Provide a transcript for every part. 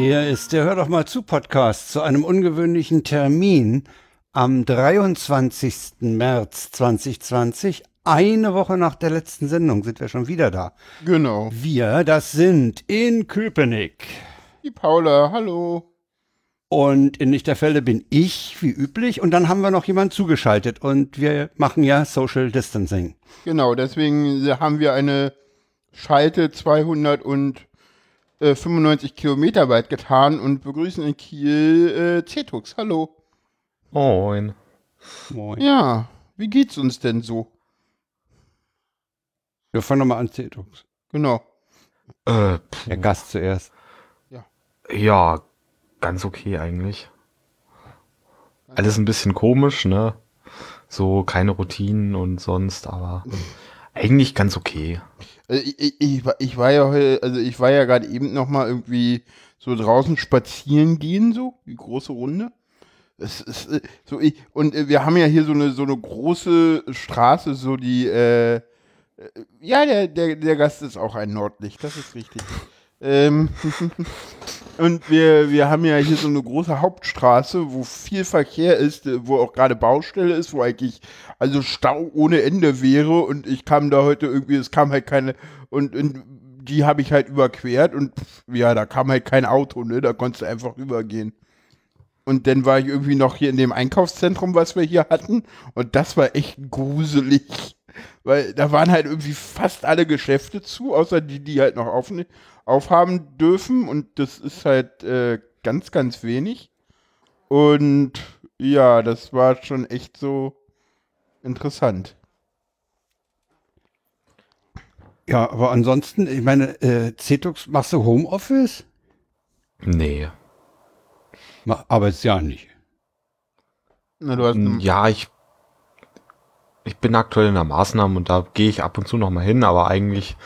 Hier ist der Hör doch mal zu Podcast zu einem ungewöhnlichen Termin am 23. März 2020. Eine Woche nach der letzten Sendung sind wir schon wieder da. Genau. Wir, das sind in Köpenick. Die Paula, hallo. Und in Lichterfelde bin ich, wie üblich. Und dann haben wir noch jemanden zugeschaltet. Und wir machen ja Social Distancing. Genau, deswegen haben wir eine Schalte 295 Kilometer weit getan und begrüßen in Kiel äh, Cetux. Hallo. Moin. Moin. Ja, wie geht's uns denn so? Wir fangen nochmal an, Cetux. Genau. Äh, Der Gast zuerst. ja, ganz okay eigentlich. Alles ein bisschen komisch, ne? So keine Routinen und sonst, aber eigentlich ganz okay. Äh, Ich, ich, ich, war- ja heu- also ich war ja gerade eben noch mal irgendwie so draußen spazieren gehen, so, die große Runde. Es ist äh, so ich, und äh, wir haben ja hier so eine so eine große Straße, so die äh, äh, ja, der, der, der Gast ist auch ein Nordlicht, das ist richtig. Ähm, und wir, wir haben ja hier so eine große Hauptstraße, wo viel Verkehr ist, äh, wo auch gerade Baustelle ist, wo eigentlich also Stau ohne Ende wäre. Und ich kam da heute irgendwie, es kam halt keine und, und die habe ich halt überquert. Und ja, da kam halt kein Auto, ne, da konntest du einfach übergehen. Und dann war ich irgendwie noch hier in dem Einkaufszentrum, was wir hier hatten. Und das war echt gruselig, weil da waren halt irgendwie fast alle Geschäfte zu, außer die, die halt noch auf, aufhaben dürfen und das ist halt äh, ganz, ganz wenig. Und ja, das war schon echt so interessant. Ja, aber ansonsten, ich meine, äh, Cetux, machst du Homeoffice? Nee. Ma- Arbeitest ja nicht. Na, du hast Ja, ich, ich bin aktuell in der Maßnahme und da gehe ich ab und zu noch mal hin, aber eigentlich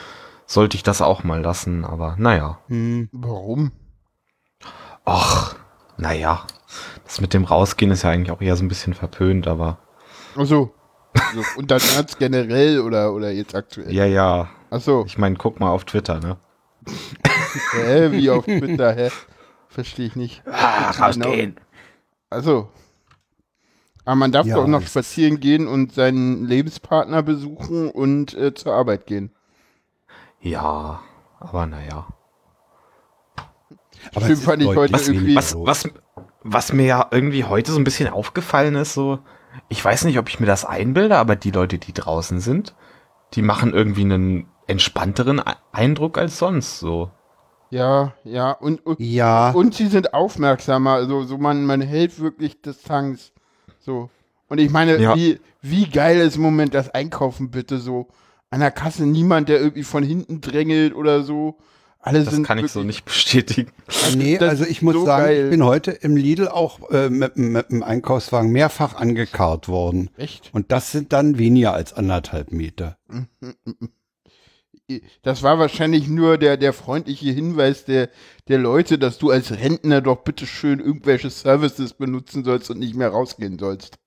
sollte ich das auch mal lassen, aber naja. Hm. Warum? Ach, naja. Das mit dem Rausgehen ist ja eigentlich auch eher so ein bisschen verpönt, aber Achso. Also, und dann ganz generell oder, oder jetzt aktuell? ja, ja. Achso. Ich meine, guck mal auf Twitter, ne? Hä, wie auf Twitter, hä? Verstehe ich nicht. Ah, rausgehen. Also. Aber man darf Ja, doch noch spazieren gehen und seinen Lebenspartner besuchen und äh, zur Arbeit gehen. Ja, aber naja. Aber ist fand ich heute irgendwie- weniger Was, was, was mir ja irgendwie heute so ein bisschen aufgefallen ist, so, ich weiß nicht, ob ich mir das einbilde, aber die Leute, die draußen sind, die machen irgendwie einen entspannteren Eindruck als sonst, so. Ja, ja. Und, und, Ja, und sie sind aufmerksamer. Also so man, man hält wirklich Distanz. So. Und ich meine, Ja. wie, wie geil ist im Moment das Einkaufen bitte so. An der Kasse niemand, der irgendwie von hinten drängelt oder so. Alle Das sind kann ich so nicht bestätigen. nee, das also ich muss so sagen, geil. ich bin heute im Lidl auch äh, mit, mit dem Einkaufswagen mehrfach angekarrt worden. Echt? Und das sind dann weniger als anderthalb Meter. Das war wahrscheinlich nur der, der freundliche Hinweis der, der Leute, dass du als Rentner doch bitte schön irgendwelche Services benutzen sollst und nicht mehr rausgehen sollst.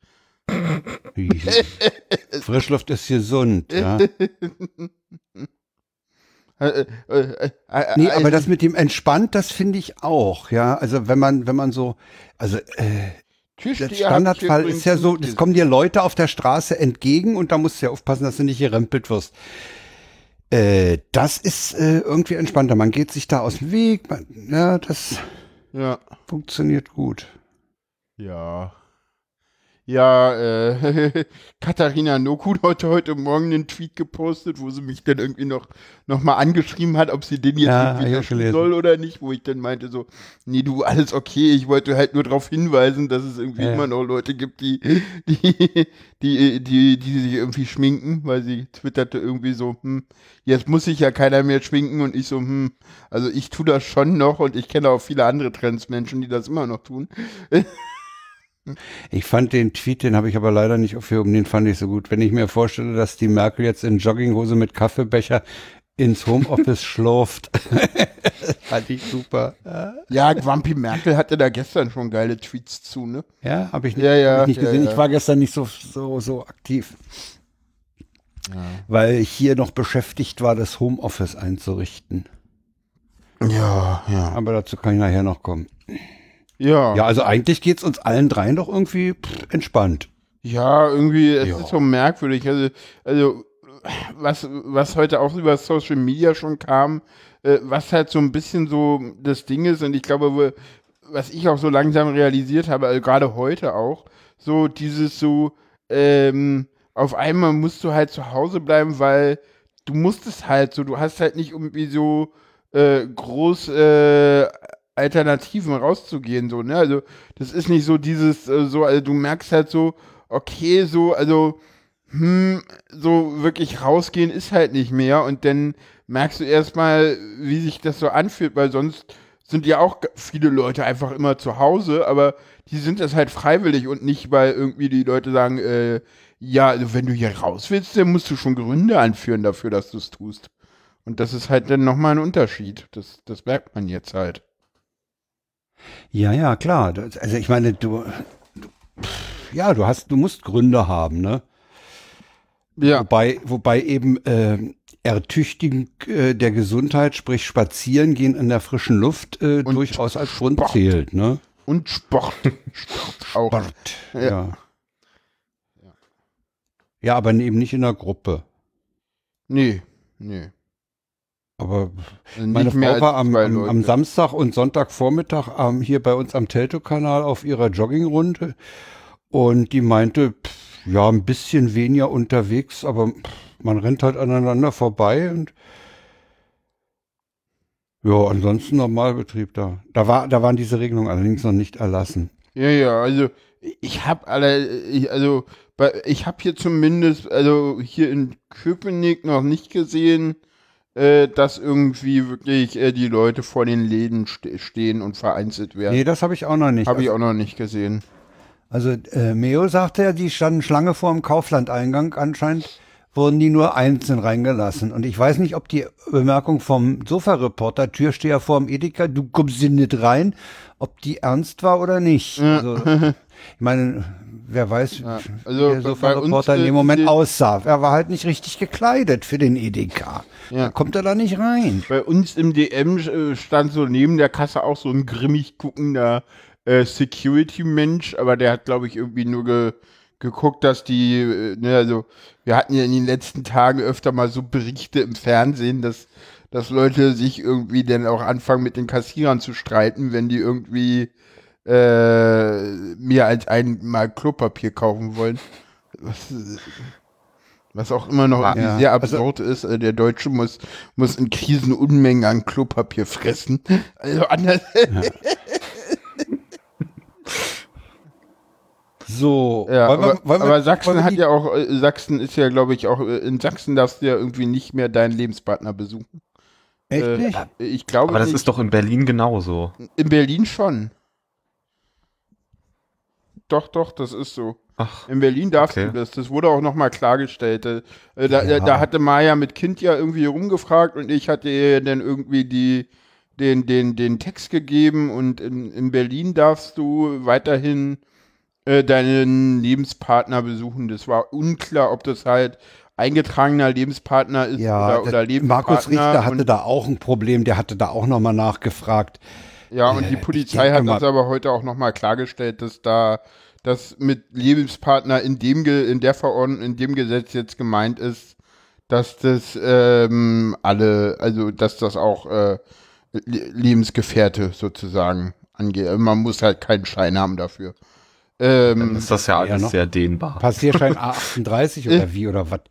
Frischluft ist gesund, ja. Äh, äh, äh, Nee, aber das mit dem entspannt, das finde ich auch, ja. Also wenn man, wenn man so, also äh, der Standardfall ist ja so, es kommen dir Leute auf der Straße entgegen und da musst du ja aufpassen, dass du nicht gerempelt wirst. Äh, das ist äh, irgendwie entspannter. Man geht sich da aus dem Weg, man, ja, das Ja. funktioniert gut. Ja. Ja, äh, Katharina Noku hat heute Morgen einen Tweet gepostet, wo sie mich dann irgendwie noch, noch mal angeschrieben hat, ob sie den jetzt Ja, irgendwie löschen soll oder nicht, wo ich dann meinte so, nee, du, alles okay, ich wollte halt nur darauf hinweisen, dass es irgendwie Ja. immer noch Leute gibt, die, die, die, die, die sich irgendwie schminken, weil sie twitterte irgendwie so, hm, jetzt muss sich ja keiner mehr schminken und ich so, hm, also ich tu das schon noch und ich kenne auch viele andere Transmenschen, die das immer noch tun. Ich fand den Tweet, den habe ich aber leider nicht aufgehoben, den fand ich so gut. Wenn ich mir vorstelle, dass die Merkel jetzt in Jogginghose mit Kaffeebecher ins Homeoffice schlurft. fand ich super. Ja, Grumpy Merkel hatte da gestern schon geile Tweets zu, ne? Ja, habe ich nicht, Ja, ja, hab ich nicht ja, gesehen. Ich war gestern nicht so, so, so aktiv. Weil ich hier noch beschäftigt war, das Homeoffice einzurichten. Ja, ja. Aber dazu kann ich nachher noch kommen. Ja, Ja, also eigentlich geht's uns allen dreien doch irgendwie pff, entspannt. ja irgendwie, es Ja. ist so merkwürdig. Also, also was, was heute auch über Social Media schon kam, äh, was halt so ein bisschen so das Ding ist, und ich glaube, was ich auch so langsam realisiert habe, also gerade heute auch, so dieses so, ähm, auf einmal musst du halt zu Hause bleiben, weil du musstest halt so, du hast halt nicht irgendwie so äh, groß äh, Alternativen rauszugehen, so, ne? Also das ist nicht so dieses, äh, so, also du merkst halt so, okay, so, also, hm, so wirklich rausgehen ist halt nicht mehr und dann merkst du erstmal, wie sich das so anfühlt, weil sonst sind ja auch viele Leute einfach immer zu Hause, aber die sind das halt freiwillig und nicht, weil irgendwie die Leute sagen, äh, ja, also wenn du hier raus willst, dann musst du schon Gründe anführen dafür, dass du es tust. Und das ist halt dann nochmal ein Unterschied. Das, das merkt man jetzt halt. Ja, ja, klar. Das, also ich meine, du, du pff, ja, du hast, du musst Gründe haben, ne? Ja. Wobei, wobei eben äh, Ertüchtigung äh, der Gesundheit, sprich Spazieren gehen in der frischen Luft, äh, Und durchaus als Grund Sport. zählt, ne? Und Sport. Sport auch. Sport, Ja. ja. Ja, aber eben nicht in der Gruppe. Nee, nee. Aber Also meine Frau war am, am. Samstag und Sonntagvormittag ähm, hier bei uns am Telto-Kanal auf ihrer Joggingrunde und die meinte, pff, ja, ein bisschen weniger unterwegs, aber pff, man rennt halt aneinander vorbei und ja, ansonsten Normalbetrieb da. Da war, da waren diese Regelungen allerdings noch nicht erlassen. Ja, ja, also ich habe alle, ich, also ich habe hier zumindest, also hier in Köpenick noch nicht gesehen, äh, dass irgendwie wirklich äh, die Leute vor den Läden ste stehen und vereinzelt werden. Nee, das habe ich auch noch nicht. habe ich auch noch nicht gesehen. Also äh, Meo sagte ja, die standen Schlange vor dem Kauflandeingang. Anscheinend wurden die nur einzeln reingelassen. Und ich weiß nicht, ob die Bemerkung vom Sofa-Reporter, Türsteher vorm Edeka, du kommst hier nicht rein, ob die ernst war oder nicht. Also, ich meine, wer weiß, also wie der bei- bei Sofa-Reporter uns, in dem Moment aussah. Er war halt nicht richtig gekleidet für den Edeka. Ja. Da kommt er da nicht rein. Bei uns im DM äh, stand so neben der Kasse auch so ein grimmig guckender äh, Security-Mensch, aber der hat, glaube ich, irgendwie nur ge geguckt, dass die, äh, ne, also wir hatten ja in den letzten Tagen öfter mal so Berichte im Fernsehen, dass, dass Leute sich irgendwie dann auch anfangen mit den Kassierern zu streiten, wenn die irgendwie äh, mehr als einmal Klopapier kaufen wollen. Was, was auch immer noch irgendwie Ja, sehr also- absurd ist. Äh, der Deutsche muss, muss in Krisen Unmengen an Klopapier fressen. Also anders. So, Ja, wollen wir- aber, wollen wir- aber Sachsen wollen wir hat ja auch, äh, Sachsen ist ja, glaube ich, auch, äh, in Sachsen darfst du ja irgendwie nicht mehr deinen Lebenspartner besuchen. Echt Äh, nicht? Ich glaube, Aber das nicht. ist doch in Berlin genauso. in Berlin schon. Doch, doch, das ist so. Ach, In Berlin darfst Okay. du das. Das wurde auch nochmal klargestellt. Äh, Da, Ja. da hatte Maya mit Kind ja irgendwie rumgefragt und ich hatte ihr dann irgendwie die, den, den, den Text gegeben und in, in Berlin darfst du weiterhin äh, deinen Lebenspartner besuchen. Das war unklar, ob das halt eingetragener Lebenspartner ist Ja, oder, oder der Lebenspartner. Markus Richter hatte da auch ein Problem, der hatte da auch nochmal nachgefragt. Ja, und die Äh, Polizei hat mal- aber heute auch nochmal klargestellt, dass da das mit Lebenspartner in dem Ge in der Verordnung, in dem Gesetz jetzt gemeint ist, dass das ähm, alle, also dass das auch äh, Le Lebensgefährte sozusagen angeht. Also Man muss halt keinen Schein haben dafür. dann Ähm, ist das ja Ja, alles noch. sehr dehnbar. Passierschein A38 oder wie oder was?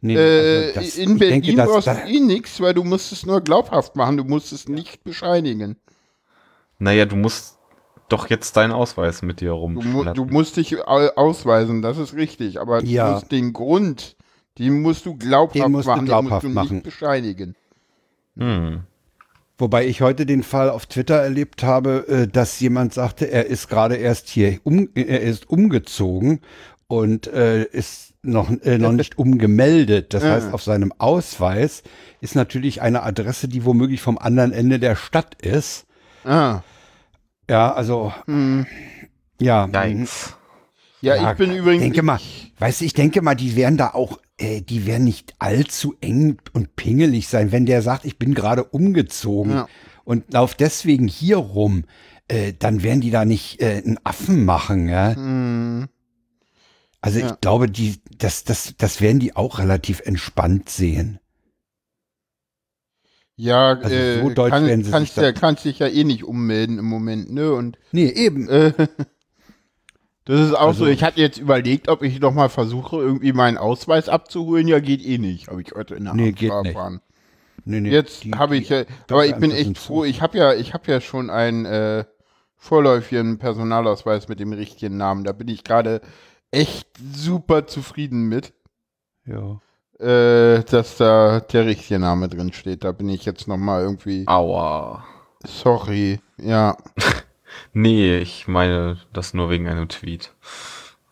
Nee, äh, also das- in Berlin denke, brauchst du eh nichts, weil du musst es nur glaubhaft machen, du musst es nicht bescheinigen. Naja, du musst doch jetzt deinen Ausweis mit dir Du, mu du rumschleppen. musst dich au- ausweisen, das ist richtig, aber Ja. du musst den Grund, den musst du glaubhaft Den musst du machen, glaubhaft den musst du machen. nicht bescheinigen. Hm. Wobei ich heute den Fall auf Twitter erlebt habe, äh, dass jemand sagte, er ist gerade erst hier um, er ist umgezogen und äh, ist noch, äh, noch nicht umgemeldet. Das heißt, auf seinem Ausweis ist natürlich eine Adresse, die womöglich vom anderen Ende der Stadt ist. Ah, Ja, also hm. ja. Yikes. Ja, Ja, ich bin übrigens. denke mal, weißt du, ich denke mal, die werden da auch, äh, die werden nicht allzu eng und pingelig sein, wenn der sagt, ich bin gerade umgezogen Ja. und lauf deswegen hier rum, äh, dann werden die da nicht äh, einen Affen machen, ja. Hm. Also Ja. ich glaube, die, das, das, das werden die auch relativ entspannt sehen. Ja, Also äh, so deutsch kann, werden sie kannst, ja, kannst dich ja eh nicht ummelden im Moment, ne? Und Nee, eben. äh, das ist auch Also- so, ich hatte jetzt überlegt, ob ich noch mal versuche, irgendwie meinen Ausweis abzuholen. Ja, geht eh nicht. Habe ich heute in der Nee, geht nicht. erfahren. Nee, nee, Jetzt die- habe die- ich ja, aber ich bin echt froh. Ich habe ja, ich habe ja schon einen äh, vorläufigen Personalausweis mit dem richtigen Namen. Da bin ich gerade echt super zufrieden mit, Ja. Äh, dass da der richtige Name drin steht. Da bin ich jetzt noch mal irgendwie Aua. sorry. Ja, Nee, ich meine das nur wegen einem Tweet.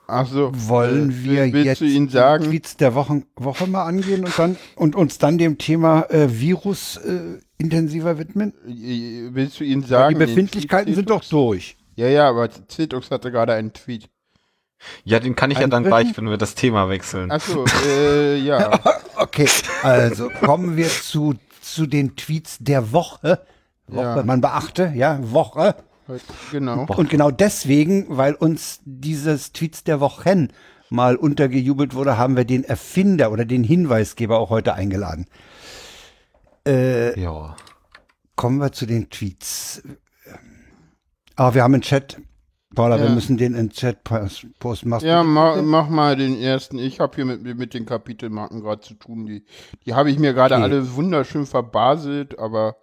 also Wollen wir willst jetzt du ihn die sagen? Tweets der Woche, Woche mal angehen und dann und uns dann dem Thema äh, Virus äh, intensiver widmen? Äh, Willst du ihn Weil sagen? die den Befindlichkeiten sind doch durch. Ja, ja, aber Zitux hatte gerade einen Tweet. Ja, den kann ich ja Ein dann gleich, wenn wir das Thema wechseln. Achso, äh, ja. Okay, also kommen wir zu, zu den Tweets der Woche. Woche, Ja. man beachte, ja, Woche. Heute- Genau. Und genau deswegen, weil uns dieses Tweets der Wochen mal untergejubelt wurde, haben wir den Erfinder oder den Hinweisgeber auch heute eingeladen. Äh, Ja. kommen wir zu den Tweets. Aber wir haben einen Chat. Paula, wir Ja. müssen den in posten. Machst Ja, ma, mach mal den ersten. Ich habe hier mit, mit den Kapitelmarken gerade zu tun. Die, die habe ich mir gerade Okay. alle wunderschön verbaselt, aber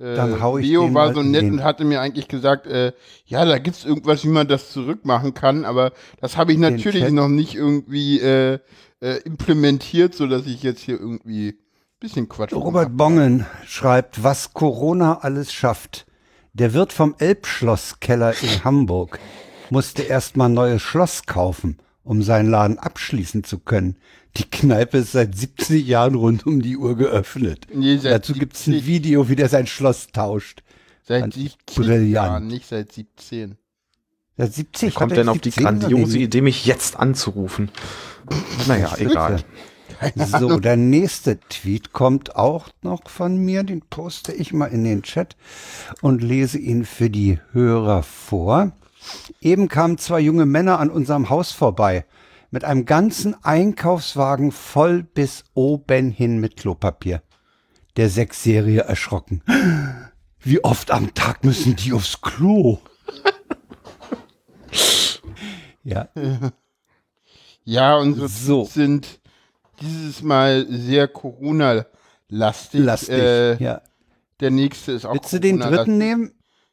äh, Dann hau ich Leo war so nett den- und hatte mir eigentlich gesagt, äh, ja, da gibt's irgendwas, wie man das zurückmachen kann, aber das habe ich natürlich noch nicht irgendwie äh, äh, implementiert, so dass ich jetzt hier irgendwie ein bisschen Quatsch Robert. Bongen schreibt, was Corona alles schafft. Der Wirt vom Elbschlosskeller in Hamburg musste erst mal ein neues Schloss kaufen, um seinen Laden abschließen zu können. Die Kneipe ist seit 70 Jahren rund um die Uhr geöffnet. Nee, Dazu gibt's ein 70 Video, wie der sein Schloss tauscht. Seit Fand ich 70 brillant. Jahren, nicht seit 17. Seit 70 Wie kommt denn auf die 17 grandiose. Idee, mich jetzt anzurufen? Naja, egal. So, der nächste Tweet kommt auch noch von mir. Den poste ich mal in den Chat und lese ihn für die Hörer vor. Eben kamen zwei junge Männer an unserem Haus vorbei mit einem ganzen Einkaufswagen voll bis oben hin mit Klopapier. Der Sechsjährige erschrocken. Wie oft am Tag müssen die aufs Klo? ja, Ja, unsere So. Sind dieses Mal sehr Corona-lastig. lastig. Äh, ja. Der nächste ist auch Willst du den dritten nehmen?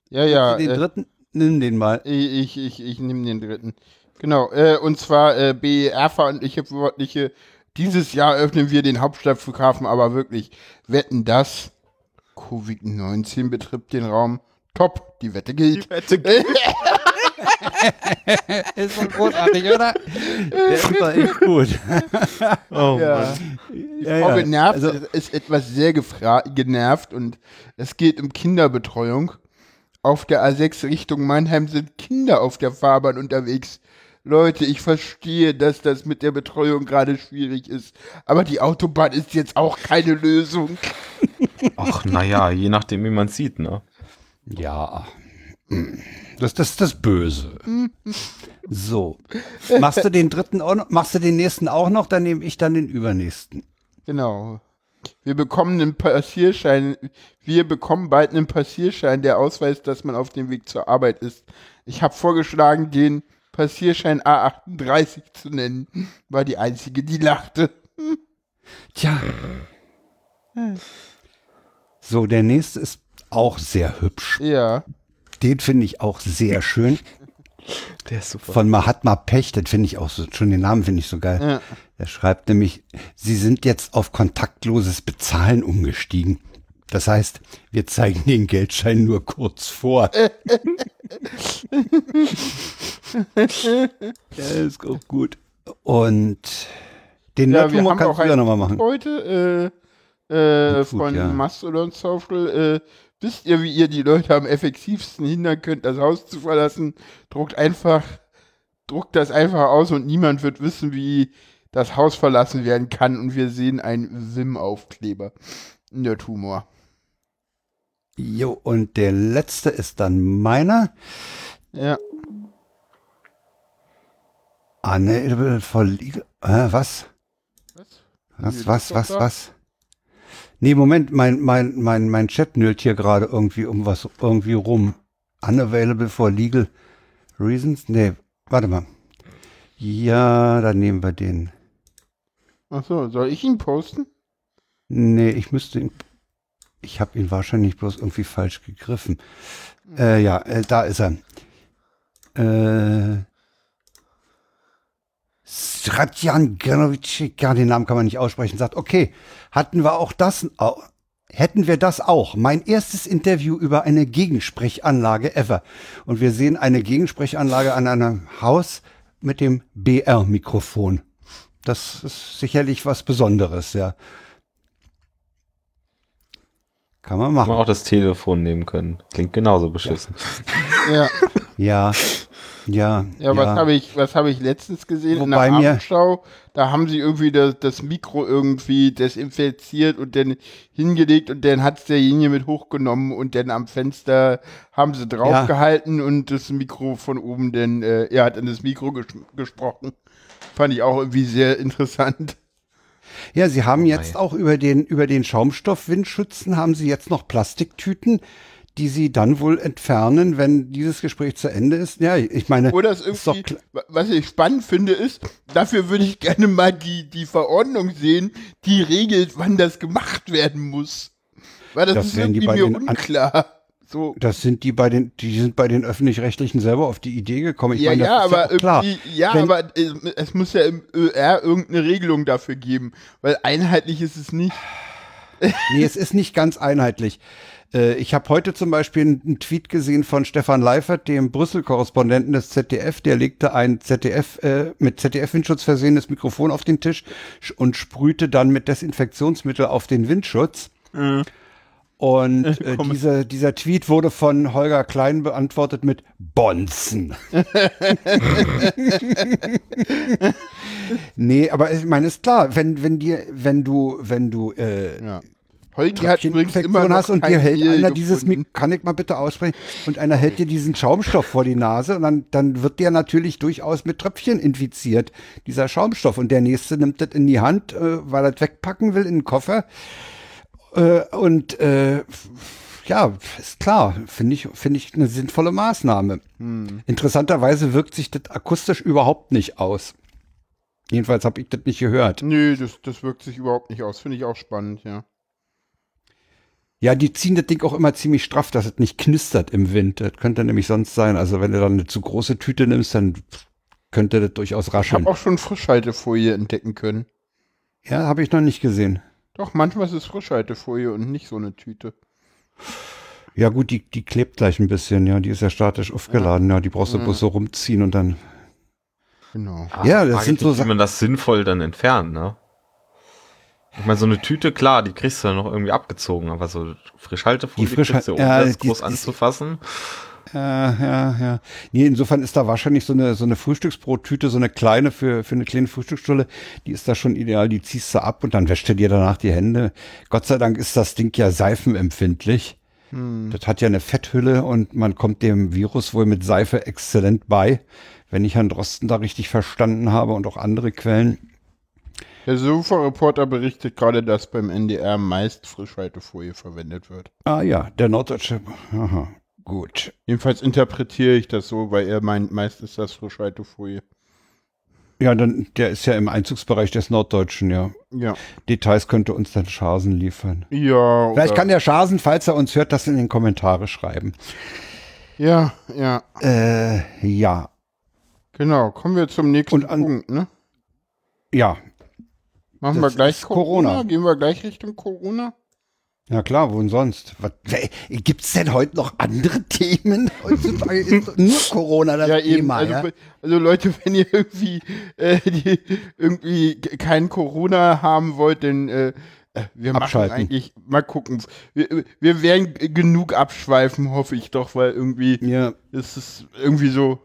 Ja, ja. den äh, dritten? Nimm den mal. ich ich, ich nehme den dritten. Genau, äh, und zwar äh, BER-verantwortliche Verantwortliche. Dieses Jahr öffnen wir den Hauptstadtflughafen, aber wirklich, wetten das? Covid-19 betrifft den Raum. Top, die Wette gilt. Ist so großartig, oder? Der ist doch echt gut. Oh, Ja. Ja, Frau ja. genervt Also, ist etwas sehr genervt und es geht um Kinderbetreuung. Auf der A6 Richtung Mannheim sind Kinder auf der Fahrbahn unterwegs. Leute, ich verstehe, dass das mit der Betreuung gerade schwierig ist, aber die Autobahn ist jetzt auch keine Lösung. Ach, naja, je nachdem, wie man sieht, ne? ja. Das, das ist das Böse. So. Machst du den dritten auch noch, machst du den nächsten auch noch, dann nehme ich dann den übernächsten. Genau. Wir bekommen einen Passierschein, wir bekommen bald einen Passierschein, der ausweist, dass man auf dem Weg zur Arbeit ist. Ich habe vorgeschlagen, den Passierschein A38 zu nennen. War die einzige, die lachte. Tja. So, der nächste ist auch sehr hübsch. Ja. Den finde ich auch sehr schön. Der ist super. Von Mahatma Pech, das finde ich auch so, schon den Namen finde ich so geil. Ja. Er schreibt nämlich, Sie sind jetzt auf kontaktloses Bezahlen umgestiegen. Das heißt, wir zeigen den Geldschein nur kurz vor. ja, ist auch gut. Und den Ja, haben kannst auch du ja nochmal machen. heute äh, äh, von ja. Mastodon Social. Äh, wisst ihr, wie ihr die Leute am effektivsten hindern könnt, das Haus zu verlassen? Druckt einfach, druckt das einfach aus und niemand wird wissen, wie das Haus verlassen werden kann. Und wir sehen einen Wim-Aufkleber. Der Tumor. Jo, und der letzte ist dann meiner. Ja. Unable for legal. Äh, was? Was? Was, was, was, was? Nee, Moment, mein, mein, mein, mein Chat nölt hier gerade irgendwie um was, irgendwie rum. Unavailable for legal reasons? Nee, warte mal. Ja, dann nehmen wir den. Ach so, soll ich ihn posten? Nee, ich müsste ihn. Ich habe ihn wahrscheinlich bloß irgendwie falsch gegriffen. Äh, ja, äh, da ist er. Äh, Sratjan Granovic, ja, den Namen kann man nicht aussprechen, sagt, okay, hatten wir auch das, hätten wir das auch. Mein erstes Interview über eine Gegensprechanlage ever. Und wir sehen eine Gegensprechanlage an einem Haus mit dem BR-Mikrofon. Das ist sicherlich was Besonderes, ja. Kann man machen. man auch das Telefon nehmen können. Klingt genauso beschissen. Ja. Ja, ja. Ja, was habe ich, was habe ich letztens gesehen Wobei in mir- der Abendschau? Da haben sie irgendwie das, das Mikro irgendwie desinfiziert und dann hingelegt und dann hat's derjenige mit hochgenommen und dann am Fenster haben sie draufgehalten und das Mikro von oben dann, äh, er hat in das Mikro ges gesprochen. Fand ich auch irgendwie sehr interessant. Ja, Sie haben Oh jetzt auch über den, über den Schaumstoffwindschützen haben Sie jetzt noch Plastiktüten, die Sie dann wohl entfernen, wenn dieses Gespräch zu Ende ist. Ja, ich meine, Oder das irgendwie, was ich spannend finde, ist, dafür würde ich gerne mal die, die Verordnung sehen, die regelt, wann das gemacht werden muss. Weil das, Das ist irgendwie mir den an- unklar. So. das sind die bei den, die sind bei den öffentlich-rechtlichen selber auf die Idee gekommen. Ich ja, meine, ja, aber auch klar. ja, Wenn- aber es, es muss ja im ÖR irgendeine Regelung dafür geben, weil einheitlich ist es nicht. Nee, es ist nicht ganz einheitlich. Äh, Ich habe heute zum Beispiel einen Tweet gesehen von Stefan Leifert, dem Brüssel-Korrespondenten des ZDF. Der legte ein ZDF äh, mit ZDF-Windschutz versehenes Mikrofon auf den Tisch sch- und sprühte dann mit Desinfektionsmittel auf den Windschutz. Und äh, Komm. diese, dieser Tweet wurde von Holger Klein beantwortet mit Bonzen. nee, aber ich meine, ist klar, wenn, wenn dir, wenn du, wenn du äh, Ja. Holgi hat übrigens immer noch hast und dir hält Mehl einer dieses, gefunden. Mik- kann ich mal bitte aussprechen, und einer hält dir diesen Schaumstoff vor die Nase und dann, dann wird der natürlich durchaus mit Tröpfchen infiziert, dieser Schaumstoff. Und der nächste nimmt das in die Hand, äh, weil er das wegpacken will in den Koffer. Äh, und äh, ja, ist klar, finde ich, finde ich eine sinnvolle Maßnahme. Hm. Interessanterweise wirkt sich das akustisch überhaupt nicht aus. Jedenfalls habe ich das nicht gehört. Nö, das, das wirkt sich überhaupt nicht aus. Finde ich auch spannend, ja. Ja, die ziehen das Ding auch immer ziemlich straff, dass es nicht knistert im Wind. Das könnte nämlich sonst sein. Also wenn du dann eine zu große Tüte nimmst, dann könnte das durchaus Ich rascheln. habe auch schon Frischhaltefolie entdecken können. Ja, habe ich noch nicht gesehen. Doch, manchmal ist es Frischhaltefolie und nicht so eine Tüte. Ja gut, die, die klebt gleich ein bisschen, ja. Die ist ja statisch aufgeladen, ja. Die brauchst du bloß so rumziehen und dann. Genau. Ah, Ja, das frag sind ich so Sachen- man das sinnvoll dann entfernt, ne? Ich meine, so eine Tüte, klar, die kriegst du dann noch irgendwie abgezogen, aber so Frischhaltefolie Die Frischhal- kriegst du, ohne ja, das die- groß die- anzufassen. Ja, ja, ja. Nee, insofern ist da wahrscheinlich so eine, so eine Frühstücksbrottüte, so eine kleine für, für eine kleine Frühstücksstulle, die ist da schon ideal, die ziehst du ab und dann wäscht du dir danach die Hände. Gott sei Dank ist das Ding ja seifenempfindlich. Das hat ja eine Fetthülle und man kommt dem Virus wohl mit Seife exzellent bei, wenn ich Herrn Drosten da richtig verstanden habe und auch andere Quellen. Der Sofa-Reporter berichtet gerade, dass beim NDR meist Frischhaltefolie verwendet wird. Ah ja, der Norddeutsche. Aha, gut. Jedenfalls interpretiere ich das so, weil er meint, meist ist das Frischhaltefolie. Ja, dann, der ist ja im Einzugsbereich des Norddeutschen, ja. Ja. Details könnte uns dann Schasen liefern. Ja. Vielleicht kann der Schasen, falls er uns hört, das in den Kommentare schreiben. Ja, ja. Äh, ja. Genau. Kommen wir zum nächsten an- Punkt, ne? Ja. Machen Das wir gleich Corona. Corona. Gehen wir gleich Richtung Corona? Ja klar, wohin sonst? Gibt es denn heute noch andere Themen? Heutzutage ist nur Corona das ja. Thema. Also, ja? also Leute, wenn ihr irgendwie, äh, die, irgendwie kein Corona haben wollt, dann äh, äh, wir Abschalten. machen eigentlich, mal gucken. Wir, wir werden genug abschweifen, hoffe ich doch, weil irgendwie ja. ist es irgendwie so.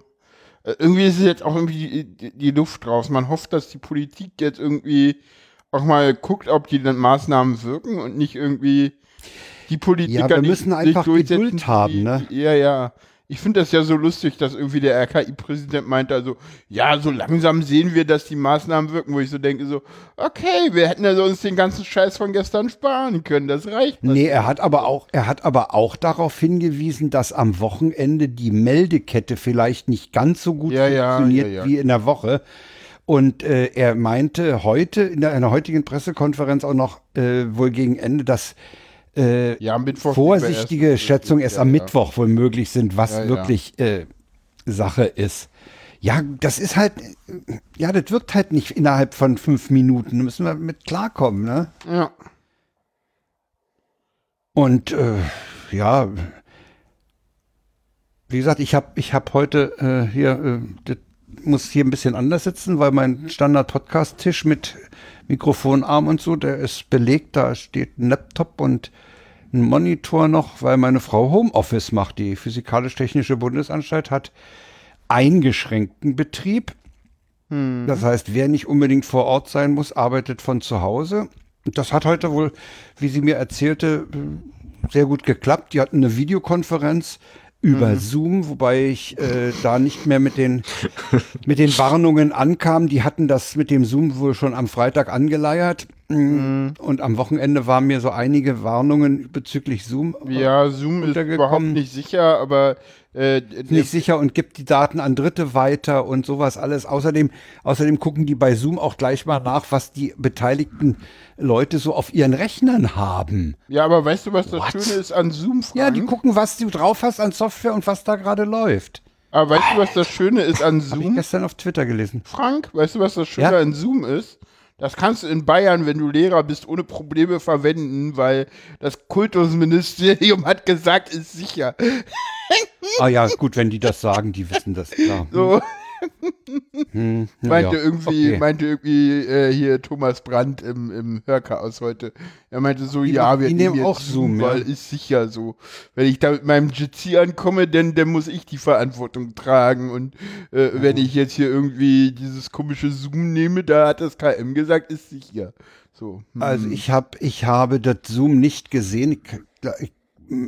äh, Irgendwie ist es jetzt auch irgendwie die, die Luft raus. Man hofft, dass die Politik jetzt irgendwie auch mal guckt, ob die dann Maßnahmen wirken und nicht irgendwie die Politiker Ja, wir nicht- müssen nicht einfach durchsetzen, Geduld haben, die, ne? Ja, ja. Ich finde das ja so lustig, dass irgendwie der RKI-Präsident meinte, also, ja, so langsam sehen wir, dass die Maßnahmen wirken, wo ich so denke, so, okay, wir hätten also uns den ganzen Scheiß von gestern sparen können, das reicht. Nee, er hat aber auch, er hat aber auch darauf hingewiesen, dass am Wochenende die Meldekette vielleicht nicht ganz so gut Ja, ja, funktioniert ja, ja. wie in der Woche. Und äh, er meinte heute in der, in der heutigen Pressekonferenz auch noch äh, wohl gegen Ende, dass äh, Ja, vorsichtige erst- Schätzungen erst ja, am ja. Mittwoch wohl möglich sind, was wirklich äh, Sache ist. Ja, das ist halt, ja, das wirkt halt nicht innerhalb von fünf Minuten. Da müssen wir mit klarkommen, ne? Ja. Und äh, ja, wie gesagt, ich habe ich hab heute äh, hier, äh, das muss hier ein bisschen anders sitzen, weil mein Standard-Podcast-Tisch mit Mikrofonarm und so, der ist belegt. Da steht ein Laptop und ein Monitor noch, weil meine Frau Homeoffice macht. Die Physikalisch-Technische Bundesanstalt hat eingeschränkten Betrieb. Das heißt, wer nicht unbedingt vor Ort sein muss, arbeitet von zu Hause. Und das hat heute wohl, wie sie mir erzählte, sehr gut geklappt. Die hatten eine Videokonferenz über Zoom, wobei ich äh, da nicht mehr mit den, mit den Warnungen ankam. Die hatten das mit dem Zoom wohl schon am Freitag angeleiert. Mm, Und am Wochenende waren mir so einige Warnungen bezüglich Zoom Ja, Zoom ist überhaupt nicht sicher, aber äh, nicht sicher und gibt die Daten an Dritte weiter und sowas alles. Außerdem, außerdem gucken die bei Zoom auch gleich mal nach, was die beteiligten Leute so auf ihren Rechnern haben. ja, aber weißt du, was das What? Schöne ist an Zoom, Frank? Ja, die gucken, was du drauf hast an Software und was da gerade läuft. aber weißt du, was das Schöne ist an Habe ich Zoom? gestern auf Twitter gelesen. Frank, weißt du, was das Schöne Ja. an Zoom ist? Das kannst du in Bayern, wenn du Lehrer bist, ohne Probleme verwenden, weil das Kultusministerium hat gesagt, ist sicher. Ah ja, gut, wenn die das sagen, die wissen das, klar. So Hm, ja, meinte ja. irgendwie, Okay. meinte irgendwie äh, hier Thomas Brandt im, im Hörchaos heute. Er meinte so, Die ja, wir nehmen auch Zoom, weil ja. ist sicher so. Wenn ich da mit meinem Jitsi ankomme, dann, dann muss ich die Verantwortung tragen. Und äh, wenn ich jetzt hier irgendwie dieses komische Zoom nehme, da hat das KM gesagt, ist sicher. So. hm. Also ich habe ich habe das Zoom nicht gesehen. Ich, ich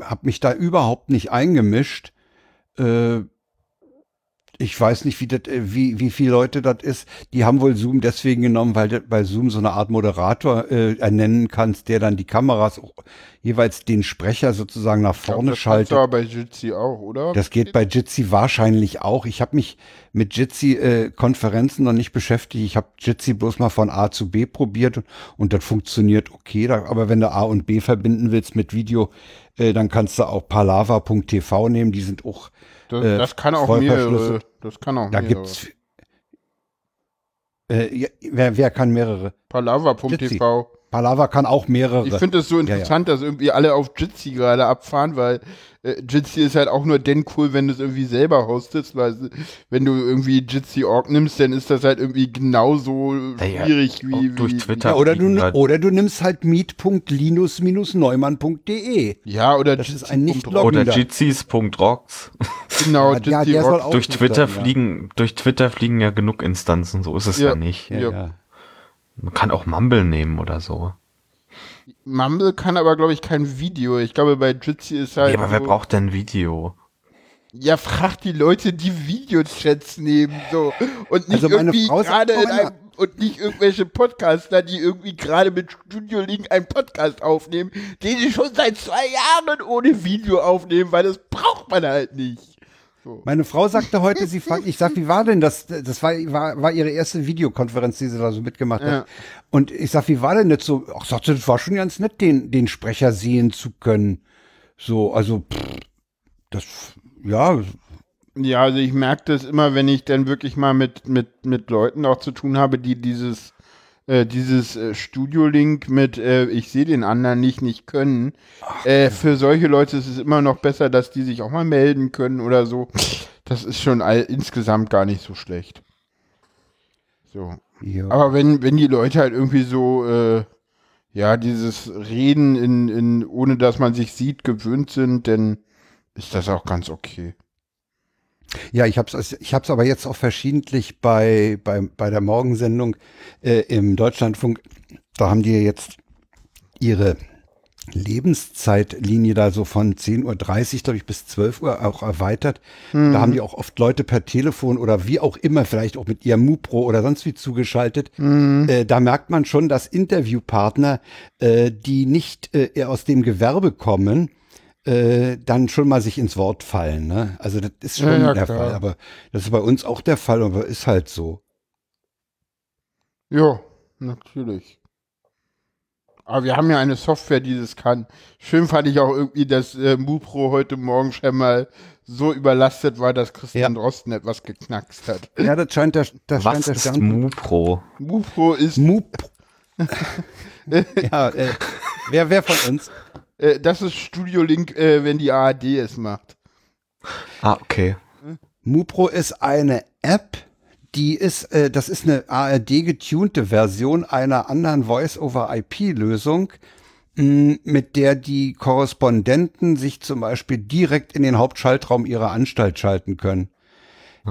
habe mich da überhaupt nicht eingemischt. Äh, ich weiß nicht, wie, das, äh, wie, wie viele Leute das ist. Die haben wohl Zoom deswegen genommen, weil du bei Zoom so eine Art Moderator äh, ernennen kannst, der dann die Kameras jeweils den Sprecher sozusagen nach Ich glaub, vorne das schaltet. aber bei Jitsi auch, oder? Das geht bei Jitsi wahrscheinlich auch. Ich habe mich mit Jitsi-Konferenzen noch nicht beschäftigt. Ich habe Jitsi bloß mal von A zu B probiert und, und das funktioniert okay. Da, aber wenn du A und B verbinden willst mit Video, äh, dann kannst du auch palava.tv nehmen. Die sind auch, das, äh, das kann auch mehrere. Das kann auch da mehrere. gibt's. Äh, ja, wer, wer kann mehrere? Palava.tv. Palava kann auch mehrere. Ich finde es so ja. interessant, dass irgendwie alle auf Jitsi gerade abfahren, weil äh, Jitsi ist halt auch nur denn cool, wenn du es irgendwie selber hostest, weil wenn du irgendwie Jitsi.org nimmst, dann ist das halt irgendwie genauso Naja, schwierig wie, durch wie Twitter. ja, oder, du, halt- oder du nimmst halt meet.linus-neumann.de. Ja, oder Das ist Jitsi ein nicht Oder jitsis.rocks. Genau, Ja, ja, Jitsi Rock. auch Durch Twitter sein, ja. fliegen, durch Twitter fliegen ja genug Instanzen, so ist es Ja. ja, nicht. Ja, Ja. ja. Man kann auch Mumble nehmen oder so. Mumble kann aber, glaube ich, kein Video. Ich glaube, bei Jitsi ist halt. Ja, aber wer braucht denn Video? Ja, frag die Leute, die Videochats nehmen, so. Und nicht Also meine irgendwie gerade in einem, und nicht irgendwelche Podcaster, die irgendwie gerade mit Studio Link einen Podcast aufnehmen, den sie schon seit zwei Jahren ohne Video aufnehmen, weil das braucht man halt nicht. Meine Frau sagte heute, sie fragt, ich sag, wie war denn das? Das war, war, war ihre erste Videokonferenz, die sie da so mitgemacht Ja. hat. Und ich sag, wie war denn das so? Ach, sagte, das war schon ganz nett, den, den Sprecher sehen zu können. So, also, pff, das, ja, Ja, also ich merke das immer, wenn ich dann wirklich mal mit, mit, mit Leuten auch zu tun habe, die dieses, äh, dieses äh, Studio-Link mit äh, ich sehe den anderen nicht, nicht können. Äh, für solche Leute ist es immer noch besser, dass die sich auch mal melden können oder so. Das ist schon all, insgesamt gar nicht so schlecht. So. ja. Aber wenn, wenn die Leute halt irgendwie so, äh, ja, dieses Reden in, in, ohne dass man sich sieht, gewöhnt sind, dann ist das auch ganz okay. Ja, ich habe es ich hab's aber jetzt auch verschiedentlich bei, bei, bei der Morgensendung äh, im Deutschlandfunk. Da haben die jetzt ihre Lebenszeitlinie da so von 10.30 Uhr, glaube ich, bis 12 Uhr auch erweitert. Da haben die auch oft Leute per Telefon oder wie auch immer, vielleicht auch mit ihrem Mupro oder sonst wie zugeschaltet. Äh, da merkt man schon, dass Interviewpartner, äh, die nicht äh, eher aus dem Gewerbe kommen, äh, dann schon mal sich ins Wort fallen. Ne? Also das ist schon Ja, ja, der klar. Fall. Aber das ist bei uns auch der Fall, aber ist halt so. Ja, natürlich. Aber wir haben ja eine Software, die das kann. Schön fand ich auch irgendwie, dass äh, MuPro heute Morgen schon mal so überlastet war, dass Christian Drosten etwas geknackst hat. Ja, das scheint der, das scheint Was der ist. MuPro? MuPro ist, Mup. ja, äh, wer, wer von uns? Äh, das ist Studio Link, äh, wenn die ARD es macht. Ah, okay. Mupro ist eine App, die ist, äh, das ist eine ARD-getunte Version einer anderen Voice-over-IP-Lösung, mh, mit der die Korrespondenten sich zum Beispiel direkt in den Hauptschaltraum ihrer Anstalt schalten können.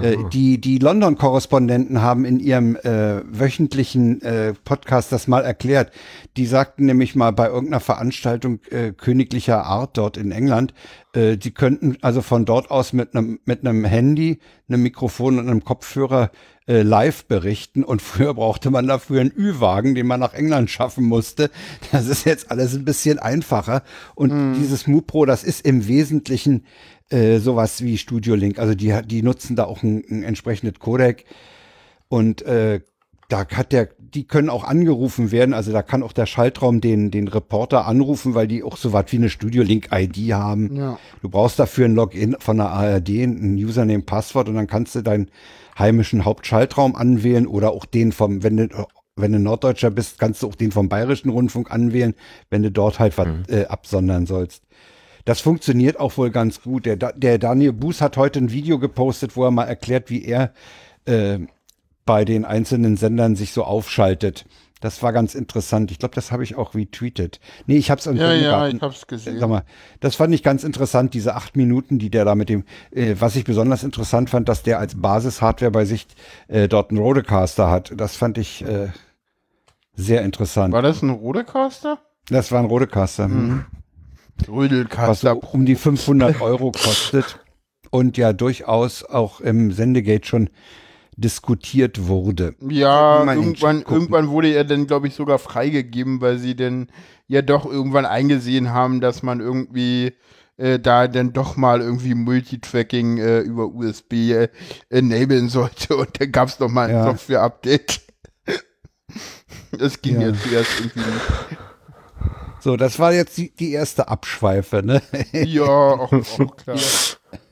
Äh, die die London-Korrespondenten haben in ihrem äh, wöchentlichen äh, Podcast das mal erklärt. Die sagten nämlich mal bei irgendeiner Veranstaltung äh, königlicher Art dort in England, äh, sie könnten also von dort aus mit einem mit einem Handy, einem Mikrofon und einem Kopfhörer äh, live berichten. Und früher brauchte man dafür einen Ü-Wagen, den man nach England schaffen musste. Das ist jetzt alles ein bisschen einfacher. Und dieses MuPro, das ist im Wesentlichen äh, sowas wie Studio Link. Also die, die nutzen da auch ein, ein entsprechendes Codec und äh, da hat der, die können auch angerufen werden. Also da kann auch der Schaltraum den, den Reporter anrufen, weil die auch so was wie eine Studio Link ID haben. Ja. Du brauchst dafür ein Login von der ARD, ein Username, Passwort und dann kannst du deinen heimischen Hauptschaltraum anwählen oder auch den vom, wenn du, wenn du Norddeutscher bist, kannst du auch den vom Bayerischen Rundfunk anwählen, wenn du dort halt was äh, absondern sollst. Das funktioniert auch wohl ganz gut. Der, der Daniel Buß hat heute ein Video gepostet, wo er mal erklärt, wie er äh, bei den einzelnen Sendern sich so aufschaltet. Das war ganz interessant. Ich glaube, das habe ich auch retweetet. Nee, ich habe es Ja, ja, ich hab's gesehen. Sag mal, das fand ich ganz interessant, diese acht Minuten, die der da mit dem, äh, was ich besonders interessant fand, dass der als Basishardware bei sich äh, dort einen Rodecaster hat. Das fand ich äh, sehr interessant. War das ein Rodecaster? Das war ein Rodecaster, mhm. Was um die 500 Euro kostet und ja durchaus auch im Sendegate schon diskutiert wurde. Ja, irgendwann, irgendwann wurde er dann, glaube ich, sogar freigegeben, weil sie dann ja doch irgendwann eingesehen haben, dass man irgendwie äh, da dann doch mal irgendwie Multitracking äh, über USB äh, enablen sollte und dann gab es noch mal ein Ja. Software-Update. Das ging Ja. ja zuerst irgendwie nicht. So, das war jetzt die, die erste Abschweife, ne? Ja, auch, auch klar.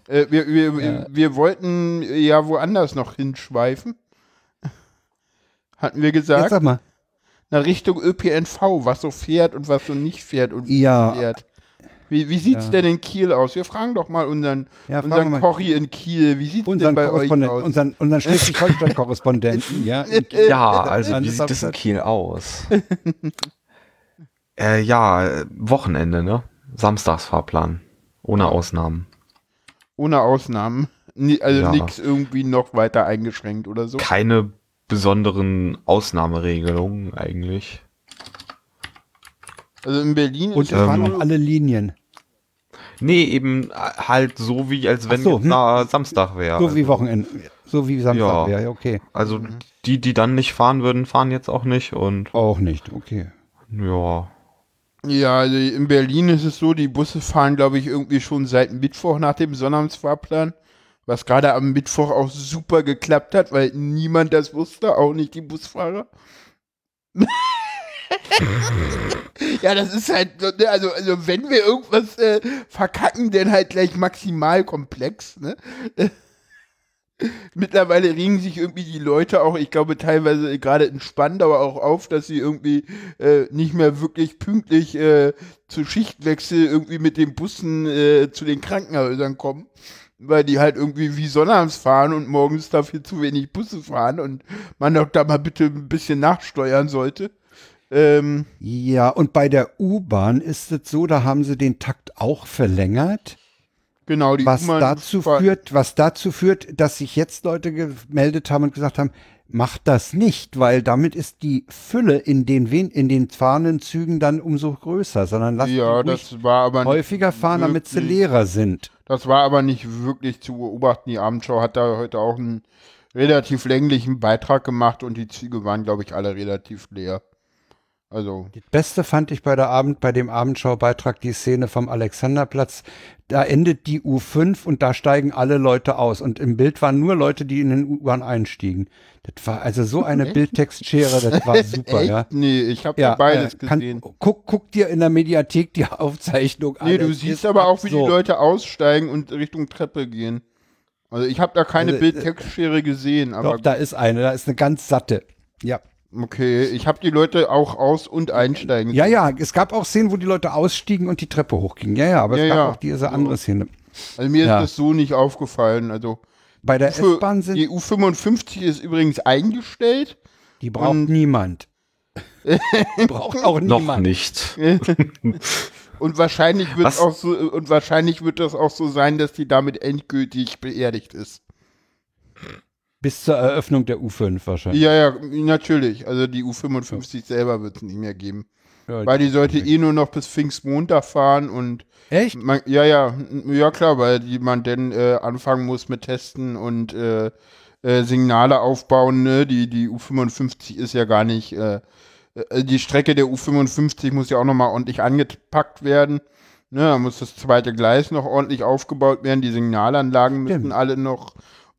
Äh, wir, wir, wir wollten ja woanders noch hinschweifen. Hatten wir Jetzt gesagt. sag mal. Na, Richtung ÖPNV, was so fährt und was so nicht fährt und wie Ja. fährt. Wie, wie sieht's Ja. denn in Kiel aus? Wir fragen doch mal unseren, Ja, unseren mal. Kochi in Kiel. Wie sieht's denn Unseren bei euch aus? unseren, unseren Schleswig-Holstein-Korrespondenten, ja. Ja, also wie sieht das in Kiel aus? Äh, ja, Wochenende, ne? Samstagsfahrplan. Ohne Ausnahmen. Ohne Ausnahmen. Also Ja. nichts irgendwie noch weiter eingeschränkt oder so. Keine besonderen Ausnahmeregelungen eigentlich. Also in Berlin Und ist es es waren auch alle Linien. Nee, eben äh, halt so wie, als wenn so, jetzt hm. Samstag wäre. So wie Wochenende. So wie Samstag. Ja. Ja, ja okay. Also die, die dann nicht fahren würden, fahren jetzt auch nicht und Auch nicht, okay. ja. Ja, also in Berlin ist es so, die Busse fahren, glaube ich, irgendwie schon seit Mittwoch nach dem Sonnabendfahrplan. Was gerade am Mittwoch auch super geklappt hat, weil niemand das wusste, auch nicht die Busfahrer. ja, das ist halt, ne, also, also wenn wir irgendwas äh, verkacken, dann halt gleich maximal komplex, ne? Mittlerweile regen sich irgendwie die Leute auch, ich glaube teilweise gerade in Spandau auch auf, dass sie irgendwie äh, nicht mehr wirklich pünktlich äh, zu Schichtwechsel irgendwie mit den Bussen äh, zu den Krankenhäusern kommen, weil die halt irgendwie wie sonnabends fahren und morgens dafür zu wenig Busse fahren und man doch da mal bitte ein bisschen nachsteuern sollte. Ähm, Ja, und bei der U-Bahn ist es so, da haben sie den Takt auch verlängert, genau, die was dazu führt, was dazu führt, dass sich jetzt Leute gemeldet haben und gesagt haben, macht das nicht, weil damit ist die Fülle in den, wen in den fahrenden Zügen dann umso größer, sondern lasst Ja, das war aber häufiger fahren, damit sie wirklich- leerer sind. Das war aber nicht wirklich zu beobachten. Die Abendschau hat da heute auch einen relativ länglichen Beitrag gemacht und die Züge waren, glaube ich, alle relativ leer. Also, Das Beste fand ich bei der Abend, bei dem Abendschaubeitrag die Szene vom Alexanderplatz. Da endet die U5 und da steigen alle Leute aus. Und im Bild waren nur Leute, die in den U-Bahn einstiegen. Das war also so eine Bildtextschere, das war super, echt? ja. Nee, ich habe Ja, beides äh, kann- gesehen. Guck, guck dir in der Mediathek die Aufzeichnung an. Nee, du siehst aber auch, wie die absurd. Leute aussteigen und Richtung Treppe gehen. Also ich habe da keine Also, äh, Bildtextschere gesehen, aber Doch, da ist eine, da ist eine ganz satte. Ja. Okay, ich habe die Leute auch aus- und einsteigen. Ja, ja, es gab auch Szenen, wo die Leute ausstiegen und die Treppe hochgingen. Ja, ja, aber es Ja, gab ja. auch diese andere Szene. Also mir Ja. ist das so nicht aufgefallen. Also Bei der S-Bahn sind, die U55 ist übrigens eingestellt. die braucht niemand. braucht auch Noch niemand. nicht. Und wahrscheinlich wird Was? auch so und wahrscheinlich wird das auch so sein, dass die damit endgültig beerdigt ist. Bis zur Eröffnung der U5 wahrscheinlich. Ja, ja, natürlich. Also die U55 selber wird es nicht mehr geben. Ja, Weil die sollte eh nur noch bis Pfingstmontag fahren und Echt? man, ja, ja, ja klar, weil die man dann äh, anfangen muss mit Testen und äh, äh, Signale aufbauen, ne? Die, die U55 ist ja gar nicht, äh, äh, die Strecke der U55 muss ja auch nochmal ordentlich angepackt werden. Ne, da muss das zweite Gleis noch ordentlich aufgebaut werden, die Signalanlagen müssen Stimmt. alle noch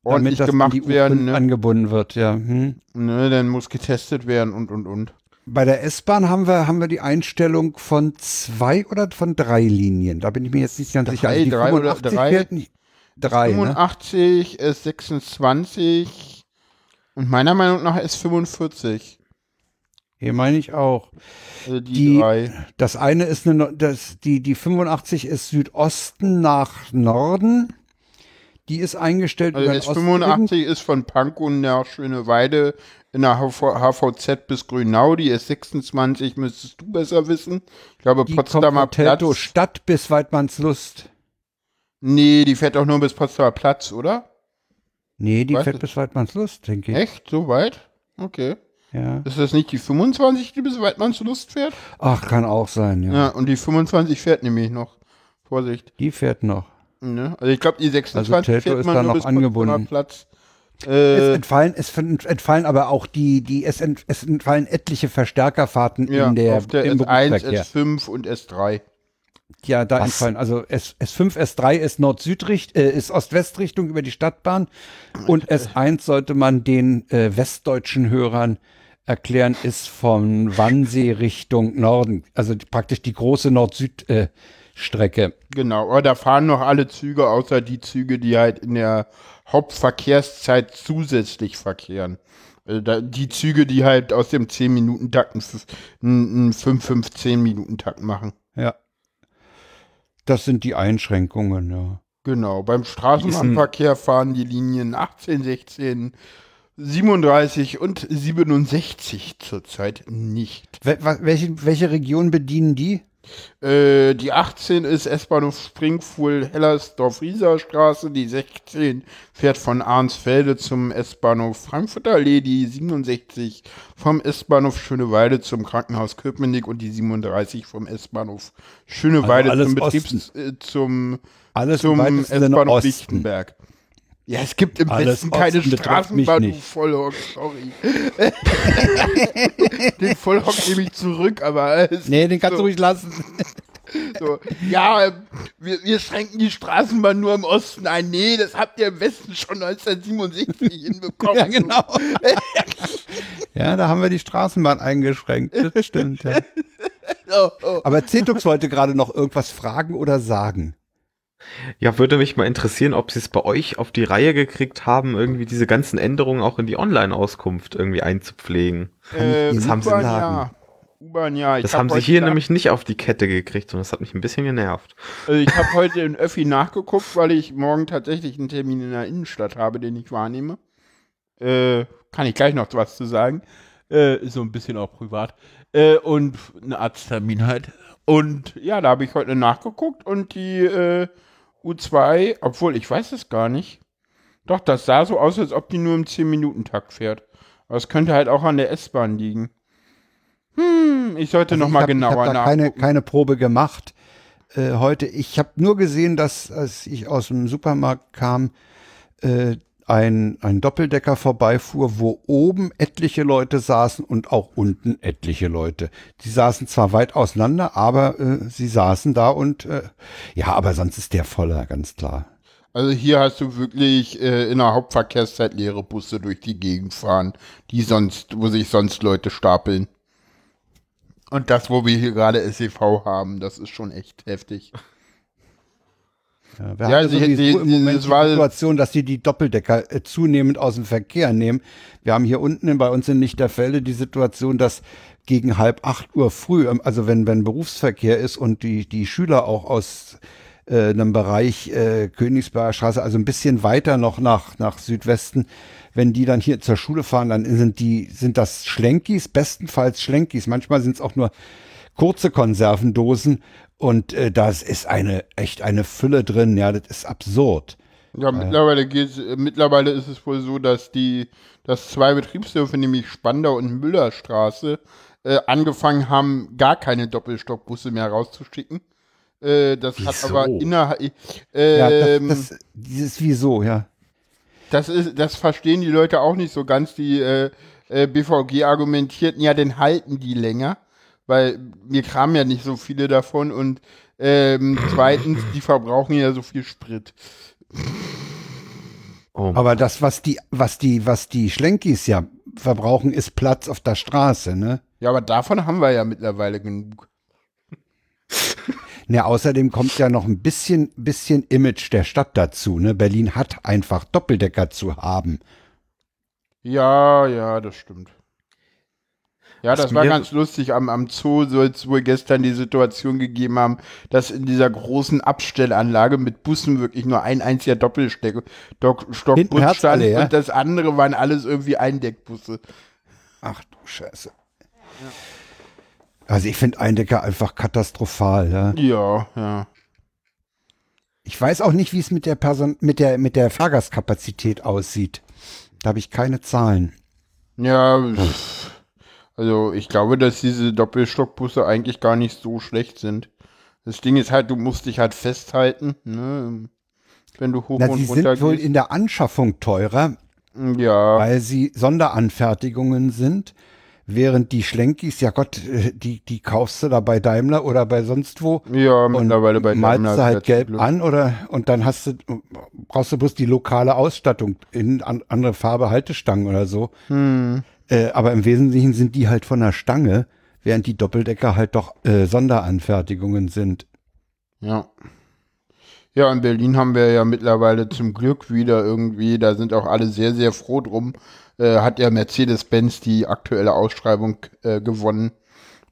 ordentlich das an gemacht die U5 werden, ne? angebunden wird, ja. Hm. ne? Dann muss getestet werden und und und. Bei der S-Bahn haben wir, haben wir die Einstellung von zwei oder von drei Linien. Da bin ich mir jetzt nicht ganz sicher. Also die drei oder 85 drei? Drei, ne? 85 ist 26 und meiner Meinung nach ist 45. Hier meine ich auch. Also die, Die- drei. Das eine ist eine, das, die, die 85 ist Südosten nach Norden. Die ist eingestellt Also über den S85 ist von Pankow nach Schöneweide in der HV, HVZ bis Grünau. Die S26 müsstest du besser wissen. Ich glaube, Die Potsdamer Platz. Stadt bis Weidmannslust. Nee, die fährt auch nur bis Potsdamer Platz, oder? Nee, die Weiß fährt bis Weidmannslust, denke ich. Echt? So weit? Okay. Ja. Ist das nicht die 25, die bis Weidmannslust fährt? Ach, kann auch sein, ja. Ja, und die 25 fährt nämlich noch. Vorsicht. Die fährt noch. Ne? Also ich glaube, die 26 Also fährt ist man da noch angebunden. Platz. Es Äh, entfallen, es entfallen aber auch die, die, es, ent, es entfallen etliche Verstärkerfahrten ja, in der, auf der im S1, Berufsverkehr. S5 und S3. Ja, da Was? entfallen. Also S, S5, S3 ist Nord-Süd-Richtung, äh, ist Ost-West-Richtung über die Stadtbahn. Und S1 sollte man den äh, westdeutschen Hörern erklären, ist von Wannsee Richtung Norden. Also die, praktisch die große Nord-Süd-Strecke. Genau, aber da fahren noch alle Züge, außer die Züge, die halt in der Hauptverkehrszeit zusätzlich verkehren. Also da, die Züge, die halt aus dem 10-Minuten-Takt einen 5-5-10-Minuten-Takt machen. ja. Das sind die Einschränkungen, ja. Genau, beim Straßenbahnverkehr fahren die Linien 18, 16, 37 und 67 zurzeit nicht. Wel- Welche, welche Region bedienen die? Äh, die 18 ist S-Bahnhof Springfuhl, Hellersdorf, Rieserstraße. Die 16 fährt von Arnsfelde zum S-Bahnhof Frankfurter Allee. Die 67 vom S-Bahnhof Schöneweide zum Krankenhaus Köpenick und die 37 vom S-Bahnhof Schöneweide Also zum Betriebs, äh, zum, Alles zum S-Bahnhof. Lichtenberg. Ja, es gibt im Alles Westen keine Straßenbahn, du. Vollhock, sorry. Den Vollhock nehme ich zurück, aber Nee, den kannst so. du ruhig lassen. so, ja, wir, wir schränken die Straßenbahn nur im Osten ein. Nee, das habt ihr im Westen schon 1967 hinbekommen. Ja, genau. ja, da haben wir die Straßenbahn eingeschränkt. Das stimmt, ja. Oh, oh. Aber Zetux wollte gerade noch irgendwas fragen oder sagen. Ja, würde mich mal interessieren, ob sie es bei euch auf die Reihe gekriegt haben, irgendwie diese ganzen Änderungen auch in die Online-Auskunft irgendwie einzupflegen. Äh, Das haben sie sagen. ja. U-Bahn, ja. Ich Das hab haben sie hier nach- nämlich nicht auf die Kette gekriegt und das hat mich ein bisschen genervt. Also ich habe heute in Öffi nachgeguckt, weil ich morgen tatsächlich einen Termin in der Innenstadt habe, den ich wahrnehme. Äh, kann ich gleich noch was zu sagen. Äh, ist so ein bisschen auch privat. Äh, und ein Arzttermin halt. Und ja, da habe ich heute nachgeguckt und die äh, U2, obwohl ich weiß es gar nicht. Doch, das sah so aus, als ob die nur im 10-Minuten-Takt fährt. Aber es könnte halt auch an der S-Bahn liegen. Hm, ich sollte Also noch ich mal hab- genauer Ich habe da keine, nachgucken. keine Probe gemacht äh, heute. Ich habe nur gesehen, dass als ich aus dem Supermarkt kam, äh, ein, ein Doppeldecker vorbeifuhr, wo oben etliche Leute saßen und auch unten etliche Leute. Die saßen zwar weit auseinander, aber äh, sie saßen da und äh, ja, aber sonst ist der voller, ganz klar. Also hier hast du wirklich äh, in der Hauptverkehrszeit leere Busse durch die Gegend fahren, die sonst, wo sich sonst Leute stapeln. Und das, wo wir hier gerade SEV haben, das ist schon echt heftig. Ja, wir Ja, Moment es die war- Situation, dass sie die Doppeldecker äh, zunehmend aus dem Verkehr nehmen. Wir haben hier unten bei uns in Lichterfelde die Situation, dass gegen halb acht Uhr früh, ähm, also wenn, wenn Berufsverkehr ist und die, die Schüler auch aus äh, einem Bereich äh, Königsberger Straße, also ein bisschen weiter noch nach, nach Südwesten, wenn die dann hier zur Schule fahren, dann sind die, sind das Schlenkis, bestenfalls Schlenkis. Manchmal sind es auch nur kurze Konservendosen und äh, das ist eine echt eine Fülle drin. Ja, das ist absurd. Ja, mittlerweile geht's, äh, mittlerweile ist es wohl so, dass die, dass zwei Betriebshöfe, nämlich Spandau und Müllerstraße, äh, angefangen haben, gar keine Doppelstockbusse mehr rauszuschicken. Äh, das hat Wieso? aber innerhalb, Ja, ähm, das, das, dieses Wieso, ja. Das ist, das verstehen die Leute auch nicht so ganz. Die äh, äh, BVG argumentierten ja, dann halten die länger, weil mir kamen ja nicht so viele davon und ähm, zweitens, die verbrauchen ja so viel Sprit. Oh, Aber das, was die, was die, was die Schlenkis ja verbrauchen, ist Platz auf der Straße, ne? Ja, aber davon haben wir ja mittlerweile genug. Ne, außerdem kommt ja noch ein bisschen, bisschen Image der Stadt dazu, ne? Berlin hat einfach Doppeldecker zu haben. Ja, ja, das stimmt. Ja, das war ganz lustig. Am, am Zoo soll es wohl gestern die Situation gegeben haben, dass in dieser großen Abstellanlage mit Bussen wirklich nur ein einziger Doppelstockbus Hinten hat's stand alle, ja? und das andere waren alles irgendwie Eindeckbusse. Ach du Scheiße. Also ich finde Eindecker einfach katastrophal, ja. Ja, ja. Ich weiß auch nicht, wie es mit der Person, mit der, mit der Fahrgastkapazität aussieht. Da habe ich keine Zahlen. Ja, pff. Also ich glaube, dass diese Doppelstockbusse eigentlich gar nicht so schlecht sind. Das Ding ist halt, du musst dich halt festhalten, ne? Wenn du hoch Na, und sie runter sind wohl gehst. in der Anschaffung teurer, Ja, weil sie Sonderanfertigungen sind, während die Schlenkis, ja Gott, äh, die, die kaufst du da bei Daimler oder bei sonst wo. ja, Und mittlerweile bei malst Daimler du halt gelb Glück- an oder und dann hast du brauchst du bloß die lokale Ausstattung in an, andere Farbe Haltestangen oder so. Hm. Äh, aber im Wesentlichen sind die halt von der Stange, während die Doppeldecker halt doch äh, Sonderanfertigungen sind. Ja. Ja, in Berlin haben wir ja mittlerweile zum Glück wieder irgendwie, da sind auch alle sehr, sehr froh drum, äh, hat ja Mercedes-Benz die aktuelle Ausschreibung äh, gewonnen.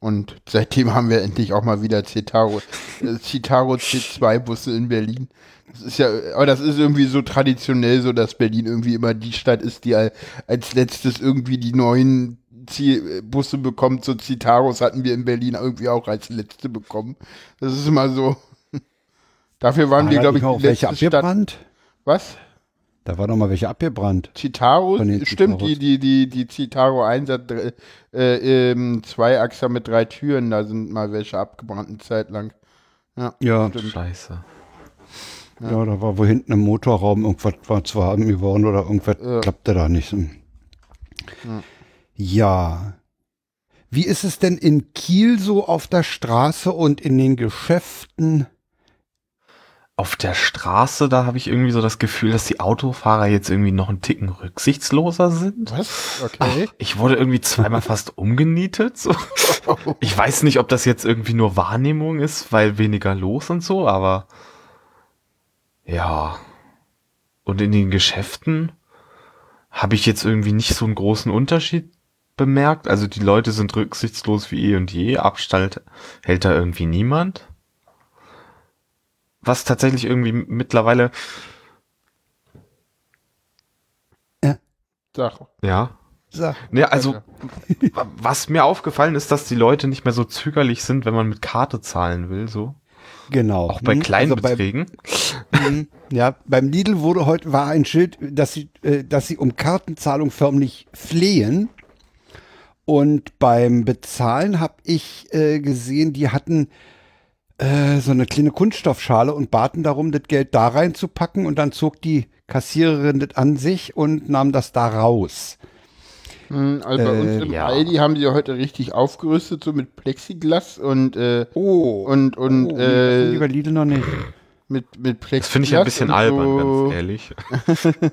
Und seitdem haben wir endlich auch mal wieder Citaro, äh, Citaro C2-Busse in Berlin. Das ist ja, aber das ist irgendwie so traditionell so, dass Berlin irgendwie immer die Stadt ist, die al- als letztes irgendwie die neuen Zi- Busse bekommt. So Citaros hatten wir in Berlin irgendwie auch als letzte bekommen. Das ist immer so. Dafür waren wir, War da glaube ich, auch die welche letzte Stadt. abgebrannt? Was? Da war noch mal welche abgebrannt. Citaros? Stimmt, Citaros. die, die, die, die Citaro 1 hat äh, ähm, zwei Achser mit drei Türen, da sind mal welche abgebrannt eine Zeit lang. Ja, Ja, stimmt. Scheiße. Ja, da war wo hinten im Motorraum irgendwas war zu haben geworden oder irgendwas Ja. klappte da nicht. so. Ja. Wie ist es denn in Kiel so auf der Straße und in den Geschäften? Auf der Straße, da habe ich irgendwie so das Gefühl, dass die Autofahrer jetzt irgendwie noch einen Ticken rücksichtsloser sind. Was? Okay. Ich wurde irgendwie zweimal fast umgenietet. So. Ich weiß nicht, ob das jetzt irgendwie nur Wahrnehmung ist, weil weniger los und so, aber ja. Und in den Geschäften habe ich jetzt irgendwie nicht so einen großen Unterschied bemerkt. Also die Leute sind rücksichtslos wie eh und je. Abstand hält da irgendwie niemand. Was tatsächlich irgendwie mittlerweile, Sag. ja, Sag. Ja, also was mir aufgefallen ist, dass die Leute nicht mehr so zögerlich sind, wenn man mit Karte zahlen will, so. Genau. Auch bei Hm, kleinen also bei- Beträgen. Mhm. Ja, beim Lidl wurde heute war ein Schild, dass sie, äh, dass sie um Kartenzahlung förmlich flehen. Und beim Bezahlen habe ich äh, gesehen, die hatten äh, so eine kleine Kunststoffschale und baten darum, das Geld da reinzupacken. Und dann zog die Kassiererin das an sich und nahm das da raus. Hm, Also bei uns Äh, im ja. Aldi haben sie heute richtig aufgerüstet, so mit Plexiglas und, äh, Oh. und, und, oh, nee, das sind die bei äh, Lidl noch nicht. mit, mit Plexiglas. Das finde ich ein bisschen albern, so, ganz ehrlich.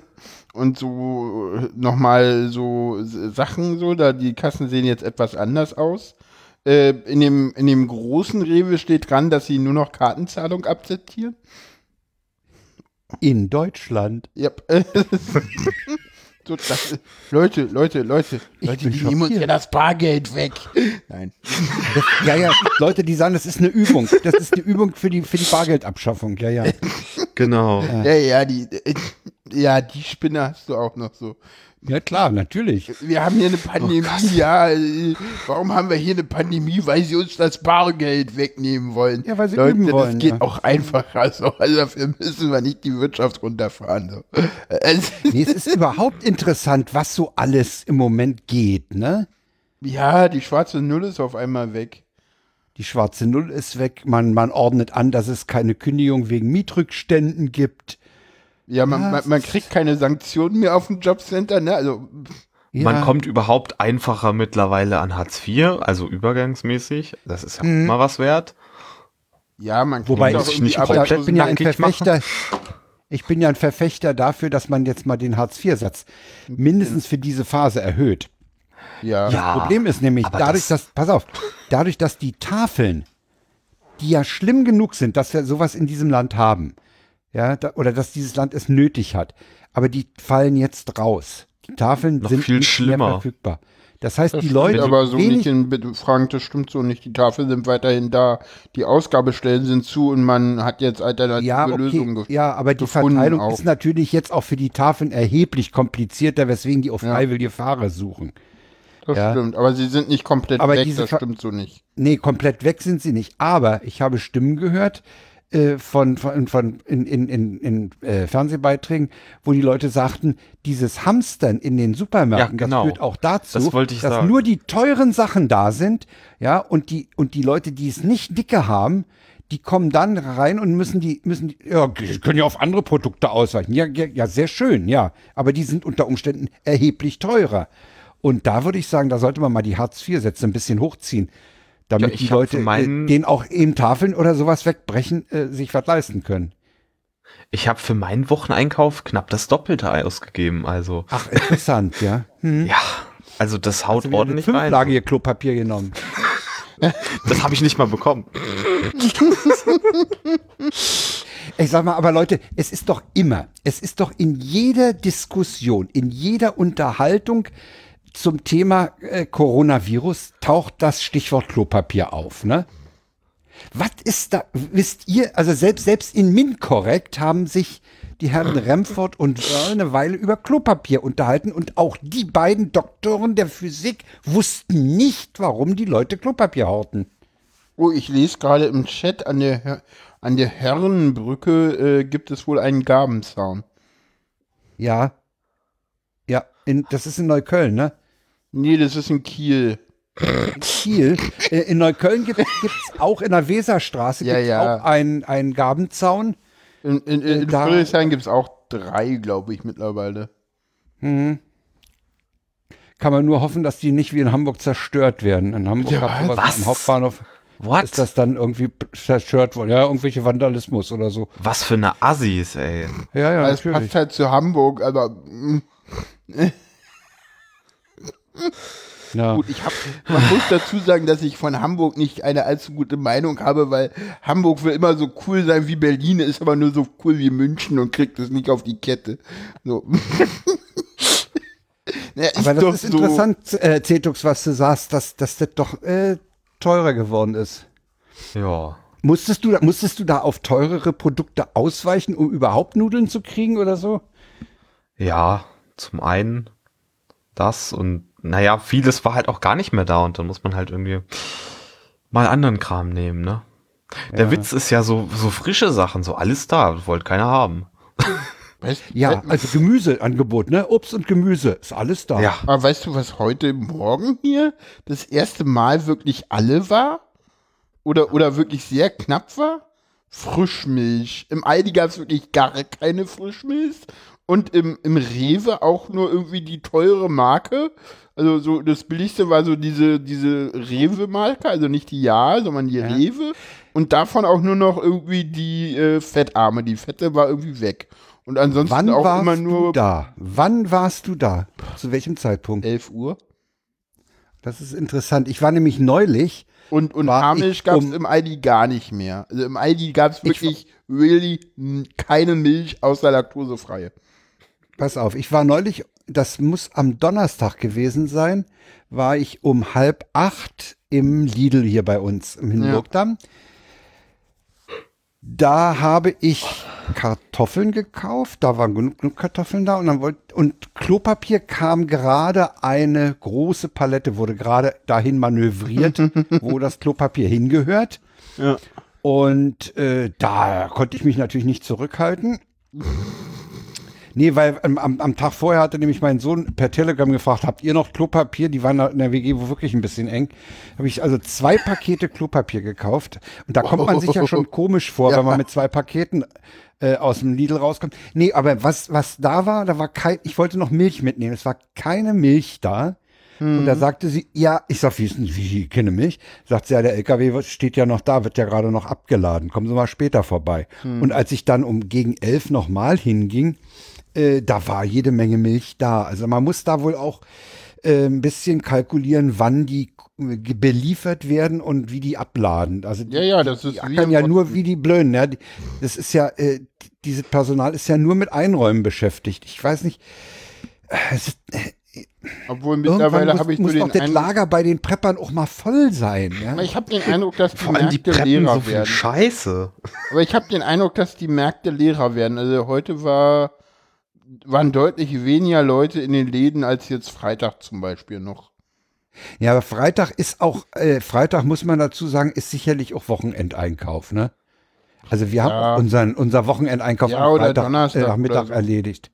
Und so nochmal so Sachen so, da die Kassen sehen jetzt etwas anders aus. Äh, in, dem, in dem großen Rewe steht dran, dass sie nur noch Kartenzahlung akzeptieren. In Deutschland. Yep. so, das, Leute, Leute, Leute, Ich Leute, die nehmen uns ja das Bargeld weg. Nein. Das, ja, ja, Leute, die sagen, das ist eine Übung. Das ist eine Übung für die, für die Bargeldabschaffung. Ja, ja. Genau. Ja, ja, die, äh, ja, die Spinne hast du auch noch so. Ja, klar, natürlich. Wir haben hier eine Pandemie, ja. äh, Warum haben wir hier eine Pandemie? Weil sie uns das Bargeld wegnehmen wollen. Ja, weil sie Leute, üben wollen, Das geht ja. auch einfacher so. Also dafür müssen wir nicht die Wirtschaft runterfahren. So. Also, Nee, es ist überhaupt interessant, was so alles im Moment geht, ne? ja, die schwarze Null ist auf einmal weg. Die schwarze Null ist weg. Man, man ordnet an, dass es keine Kündigung wegen Mietrückständen gibt. Ja, man, Ja, man, man kriegt keine Sanktionen mehr auf dem Jobcenter, ne? Also, Ja, Man kommt überhaupt einfacher mittlerweile an Hartz IV, also übergangsmäßig. Das ist ja Mhm. immer was wert. ja, man kriegt Wobei auch ich nicht komplett ich bin ja ein machen. Verfechter. Ich bin ja ein Verfechter dafür, dass man jetzt mal den Hartz-IV-Satz mindestens für diese Phase erhöht. Ja. Ja. Problem ist nämlich, dadurch, das- dass, pass auf, dadurch, dass die Tafeln, die ja schlimm genug sind, dass wir sowas in diesem Land haben, ja, da, oder dass dieses Land es nötig hat, aber die fallen jetzt raus. Die Tafeln Noch sind viel nicht mehr schlimmer. verfügbar. Das heißt, Das die stimmt Leute, aber so nicht in Fragen, das stimmt so nicht. Die Tafeln sind weiterhin da, die Ausgabestellen sind zu und man hat jetzt alternative ja, okay, Lösungen gefunden. ja, aber die Verteilung auch. ist natürlich jetzt auch für die Tafeln erheblich komplizierter, weswegen die auf Ja. freiwillige Fahrer suchen. Das Ja. stimmt, aber sie sind nicht komplett Aber weg, diese das stimmt so nicht. Nee, komplett weg sind sie nicht. Aber ich habe Stimmen gehört äh, von, von, von in, in, in, in äh, Fernsehbeiträgen, wo die Leute sagten, dieses Hamstern in den Supermärkten, Ja, genau. das führt auch dazu, Das dass sagen. nur die teuren Sachen da sind, ja, und die, und die Leute, die es nicht dicke haben, die kommen dann rein und müssen die, müssen die, ja, können ja auf andere Produkte ausweichen. Ja, ja, ja, sehr schön, ja. Aber die sind unter Umständen erheblich teurer. Und da würde ich sagen, da sollte man mal die Hartz-IV-Sätze ein bisschen hochziehen, damit Ja, ich die Leute, für meinen- äh, denen auch eben Tafeln oder sowas wegbrechen, äh, sich was leisten können. Ich habe für meinen Wocheneinkauf knapp das Doppelte ausgegeben. Also, Ach, interessant, ja. Hm. ja, also das haut Wieder ordentlich eine rein. Fünflagige Klopapier genommen. Das habe ich nicht mal bekommen. Ich sag mal, aber Leute, es ist doch immer, es ist doch in jeder Diskussion, in jeder Unterhaltung zum Thema äh, Coronavirus taucht das Stichwort Klopapier auf, ne? Was ist da, wisst ihr, also selbst, selbst in Minkorrekt haben sich die Herren Remford und Wörl eine Weile über Klopapier unterhalten und auch die beiden Doktoren der Physik wussten nicht, warum die Leute Klopapier horten. Oh, ich lese gerade im Chat, an der, Her- an der Herrenbrücke äh, gibt es wohl einen Gabenzaun. Ja. Ja, in, das ist in Neukölln, ne? Nee, das ist in Kiel. Kiel. Äh, In Neukölln gibt es auch in der Weserstraße Ja, gibt's ja. auch einen, einen Gabenzaun. In, in, in, in da- Friedrichshain gibt es auch drei, glaube ich, mittlerweile. Kann man nur hoffen, dass die nicht wie in Hamburg zerstört werden. In Hamburg Ja, hat sowas was? am Hauptbahnhof What? ist das dann irgendwie zerstört worden. Ja, irgendwelche Vandalismus oder so. Was für eine Assis, ey. Ja, ja, Es passt halt zu Hamburg, aber mm, Ja. gut, ich hab, man muss dazu sagen, dass ich von Hamburg nicht eine allzu gute Meinung habe, weil Hamburg will immer so cool sein wie Berlin, ist aber nur so cool wie München und kriegt es nicht auf die Kette. So. Ja, Aber das ist interessant, äh, Cetux, was du sagst, dass, dass das doch äh, teurer geworden ist. Ja. Musstest du, da- musstest du da auf teurere Produkte ausweichen, um überhaupt Nudeln zu kriegen oder so? Ja, zum einen das und naja, vieles war halt auch gar nicht mehr da und dann muss man halt irgendwie mal anderen Kram nehmen, ne? Der Ja. Witz ist ja so, so frische Sachen, so alles da, wollte keiner haben. Weißt, Ja, we- also Gemüseangebot, ne? Obst und Gemüse, ist alles da. Ja. Aber weißt du, was heute Morgen hier das erste Mal wirklich alle war? Oder, oder wirklich sehr knapp war? Frischmilch. Im Aldi gab es wirklich gar keine Frischmilch. Und im, im Rewe auch nur irgendwie die teure Marke. Also so das billigste war so diese, diese Rewe-Marke, also nicht die Ja, sondern die Rewe. Und davon auch nur noch irgendwie die äh, Fettarme. Die Fette war irgendwie weg. Und ansonsten Wann auch warst immer du nur da? Wann warst du da? Zu welchem Zeitpunkt? 11 Uhr. Das ist interessant. Ich war nämlich neulich, Und, und Haarmilch ich gab es um- im Aldi gar nicht mehr. Also im Aldi gab es Ich wirklich really n- keine Milch außer laktosefreie. Pass auf, ich war neulich, das muss am Donnerstag gewesen sein, war ich um halb acht im Lidl hier bei uns im Hindenburgdamm. Da habe ich Kartoffeln gekauft, da waren genug, genug Kartoffeln da und dann wollte und Klopapier kam gerade eine große Palette, wurde gerade dahin manövriert, wo das Klopapier hingehört. Ja. Und äh, da konnte ich mich natürlich nicht zurückhalten. Nee, weil am, am, am Tag vorher hatte nämlich mein Sohn per Telegram gefragt, habt ihr noch Klopapier? Die waren da in der WG wo wirklich ein bisschen eng. Habe ich also zwei Pakete Klopapier gekauft. Und da kommt man sich ja schon komisch vor, Ja. wenn man mit zwei Paketen äh, aus dem Lidl rauskommt. Nee, aber was, was da war, da war kein, ich wollte noch Milch mitnehmen. Es war keine Milch da. Und da sagte sie, ja, ich sag, wie ist denn, wie, keine Milch? Sagt sie, ja, der LKW steht ja noch da, wird ja gerade noch abgeladen. Kommen Sie mal später vorbei. Und als ich dann um gegen elf nochmal hinging, äh, da war jede Menge Milch da. Also man muss da wohl auch äh, ein bisschen kalkulieren, wann die äh, beliefert werden und wie die abladen. Also die, Ja, ja, das ist die im ja nur wie die Blöden. Ja. Die- Das ist ja, äh, die- dieses Personal ist ja nur mit Einräumen beschäftigt. Ich weiß nicht, äh, es ist, äh, Obwohl mittlerweile muss, habe ich muss doch den das Lager bei den Preppern auch mal voll sein. Ja? ich habe den Eindruck, dass die Vor allem die Märkte preppen leerer so viel werden. Scheiße. Aber ich habe den Eindruck, dass die Märkte leerer werden. Also heute war, waren deutlich weniger Leute in den Läden als jetzt Freitag zum Beispiel noch. Ja, aber Freitag ist auch, äh, Freitag muss man dazu sagen, ist sicherlich auch Wochenendeinkauf, ne? Also wir haben Ja. auch unseren, unser Wochenendeinkauf Ja, am Freitag Donnerstag äh, Nachmittag oder so. erledigt.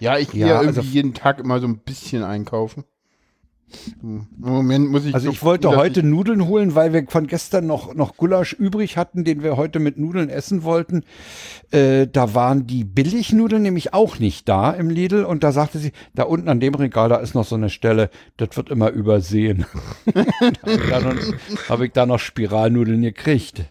Ja, ich gehe ja, irgendwie also- jeden Tag immer so ein bisschen einkaufen. Im Moment muss ich Also so ich wollte gucken, heute Nudeln holen, weil wir von gestern noch, noch Gulasch übrig hatten, den wir heute mit Nudeln essen wollten. Äh, da waren die Billignudeln nämlich auch nicht da im Lidl und da sagte sie, da unten an dem Regal, da ist noch so eine Stelle, das wird immer übersehen. da habe ich, da noch- hab ich da noch Spiralnudeln gekriegt.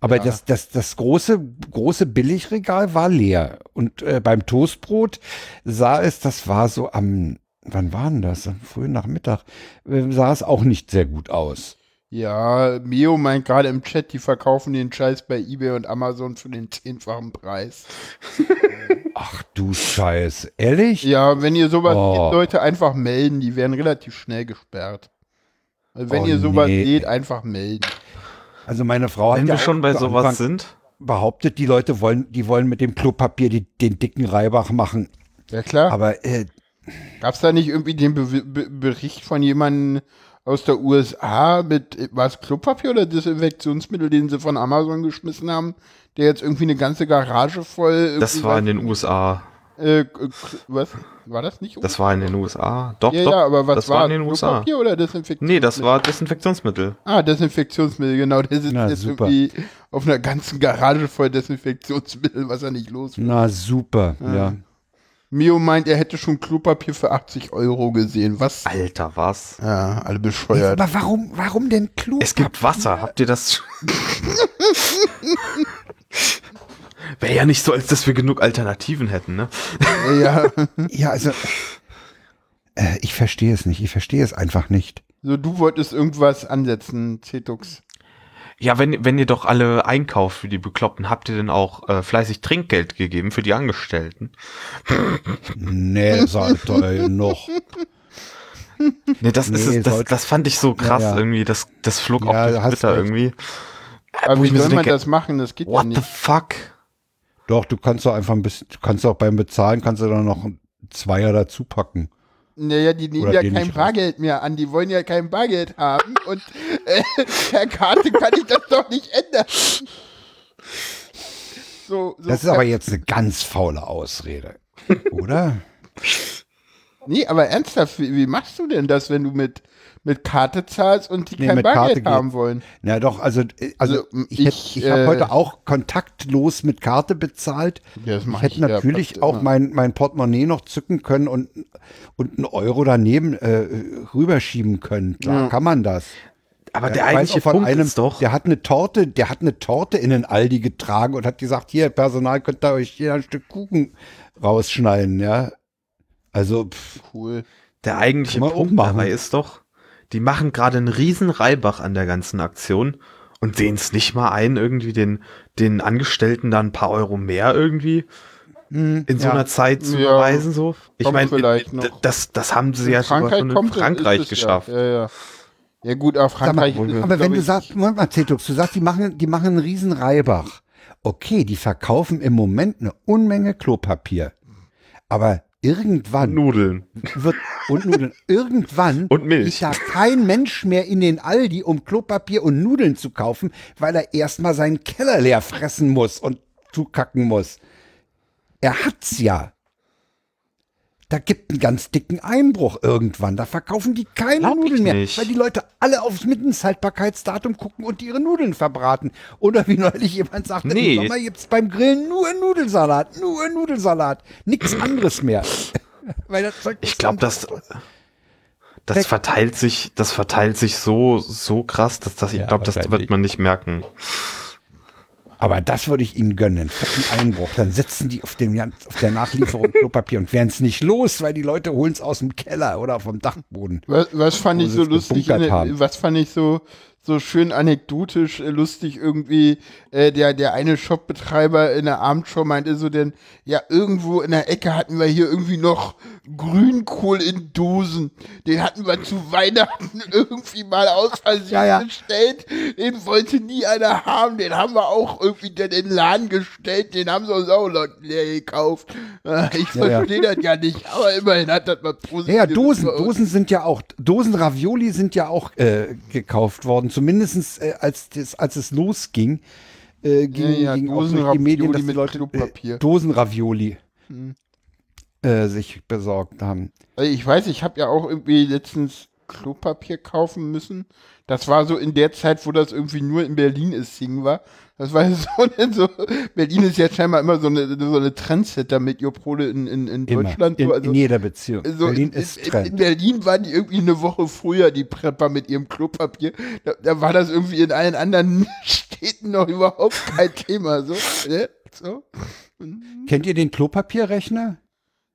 Aber das, das, das große, große Billigregal war leer. Und äh, beim Toastbrot sah es, das war so am, wann war denn das? Frühen Nachmittag, äh, sah es auch nicht sehr gut aus. Ja, Mio meint gerade im Chat, die verkaufen den Scheiß bei eBay und Amazon für den zehnfachen Preis. Ach du Scheiß, ehrlich? Ja, wenn ihr sowas Oh. seht, Leute, einfach melden. Die werden relativ schnell gesperrt. Also wenn Oh, ihr sowas nee. seht, einfach melden. Also meine Frau hat Wenn ja wir schon bei sowas Anfang sind. behauptet, die Leute wollen, die wollen mit dem Klopapier die, den dicken Reibach machen. Ja klar. Aber äh, Gab es da nicht irgendwie den Be Be Bericht von jemandem aus der USA mit, war es Klopapier oder Desinfektionsmittel, den sie von Amazon geschmissen haben, der jetzt irgendwie eine ganze Garage voll. Das war in was- den USA. Äh, was? War das nicht? Das war in den USA. Doch, ja, doch. ja, aber was das war war in den USA. Klopapier oder Desinfektionsmittel? Nee, das war Desinfektionsmittel. Ah, Desinfektionsmittel, genau. Der sitzt Na, jetzt super. irgendwie auf einer ganzen Garage voll Desinfektionsmittel, was er nicht los wird. na super, ja. Mio meint, er hätte schon Klopapier für 80 Euro gesehen. Was? Alter, was? Ja, alle bescheuert. Aber warum, warum denn Klopapier? Es gibt Wasser. Habt ihr das? Wäre ja nicht so, als dass wir genug Alternativen hätten, ne? ja, Ja, also äh, ich verstehe es nicht. Ich verstehe es einfach nicht. so du wolltest irgendwas ansetzen, Cetux. Ja, wenn, wenn ihr doch alle einkauft für die Bekloppten, habt ihr denn auch äh, fleißig Trinkgeld gegeben für die Angestellten? Nee, seid ihr noch. Nee, das ist Nee, es, das, das fand ich so krass Ja, ja. irgendwie, das, das flog Ja, hast Twitter irgendwie. Aber Wo wie ich mir soll so man das machen? Das geht ja What the nicht. fuck? Doch, du kannst doch einfach ein bisschen, du kannst auch beim Bezahlen, kannst du dann noch einen Zweier dazu packen. Naja, die nehmen Oder ja kein Bargeld mehr an. Die wollen ja kein Bargeld haben. Und äh, per Karte kann ich das doch nicht ändern. So, so Das ist aber jetzt eine ganz faule Ausrede. Oder? Nee, aber ernsthaft, wie, wie machst du denn das, wenn du mit, mit Karte zahlst und die Nee, kein mit Bargeld Karte haben wollen? Na doch, also, äh, also, Also, ich, ich, ich habe äh, heute auch kontaktlos mit Karte bezahlt. Ja, das ich hätte ich ja natürlich fast auch immer. mein, mein Portemonnaie noch zücken können und, und einen Euro daneben äh, rüberschieben können. Klar Ja. kann man das. Aber Ja, der eigentliche von Punkt einem, ist doch, Der hat eine Torte, der hat eine Torte in den Aldi getragen und hat gesagt, hier, Personal, könnt ihr euch hier ein Stück Kuchen rausschneiden, ja. Also, pff, Cool. der eigentliche Punkt dabei ist doch, die machen gerade einen riesen Reibach an der ganzen Aktion und sehen es nicht mal ein, irgendwie den, den Angestellten dann ein paar Euro mehr irgendwie in so ja. einer Zeit zu Ja, beweisen, so. Ich meine, das, das haben sie ja sogar schon in Frankreich geschafft. Ja, ja, ja. ja gut, aber mal, Frankreich ist, aber wenn du sagst, Moment mal, Cetux, du sagst, die machen, die machen einen riesen Reibach. Okay, die verkaufen im Moment eine Unmenge Klopapier. Aber irgendwann Nudeln. wird, und Nudeln, irgendwann Und Milch. ist da kein Mensch mehr in den Aldi, um Klopapier und Nudeln zu kaufen, weil er erstmal seinen Keller leer fressen muss und zukacken muss. Er hat's ja. Da gibt einen ganz dicken Einbruch irgendwann. Da verkaufen die keine Glaub Nudeln mehr, nicht. weil die Leute alle aufs Mindesthaltbarkeitsdatum gucken und ihre Nudeln verbraten. Oder wie neulich jemand sagte, Nee. im Sommer gibt's beim Grillen nur Nudelsalat, nur Nudelsalat, nichts anderes mehr. weil das Zeug Ich glaube, das, das verteilt sich, das verteilt sich so, so krass, dass das, ich Ja, glaube, das wird man nicht merken. Aber das würde ich ihnen gönnen, einen fetten Einbruch. Dann sitzen die auf, dem, auf der Nachlieferung Klopapier und werden es nicht los, weil die Leute holen es aus dem Keller oder vom Dachboden. was, was fand ich so lustig, in, was fand ich so, so schön anekdotisch äh, lustig irgendwie, äh, der, der eine Shopbetreiber in der Abendshow meinte so, denn, ja, irgendwo in der Ecke hatten wir hier irgendwie noch Grünkohl in Dosen. Den hatten wir zu Weihnachten irgendwie mal aus Versehen Ja, ja. bestellt. Den wollte nie einer haben. Den haben wir auch irgendwie dann in den Laden gestellt. Den haben sie uns auch leer gekauft. Äh, Ich Ja, verstehe das ja nicht, aber immerhin hat das mal positiv. Ja, Dosen, Dosen sind ja auch, Dosen Ravioli sind ja auch äh, gekauft worden. Zumindest äh, als, das, als es losging, äh, ging, Ja, ja, ging auch durch die Medien, dass die Leute äh, Dosen Ravioli Hm. äh, sich besorgt haben. Ich weiß, ich habe ja auch irgendwie letztens Klopapier kaufen müssen. Das war so in der Zeit, wo das irgendwie nur in Berlin ist, Ding war. Das war so, so Berlin ist ja scheinbar immer so eine, so eine Trendsetter mit Joprole in, in, in. Deutschland. in, so, also in jeder Beziehung. so Berlin in, ist in, in Trend. Berlin waren die irgendwie eine Woche früher, die Prepper mit ihrem Klopapier. Da, da war das irgendwie in allen anderen Städten noch überhaupt kein Thema. So, ne? so. Kennt ihr den Klopapierrechner?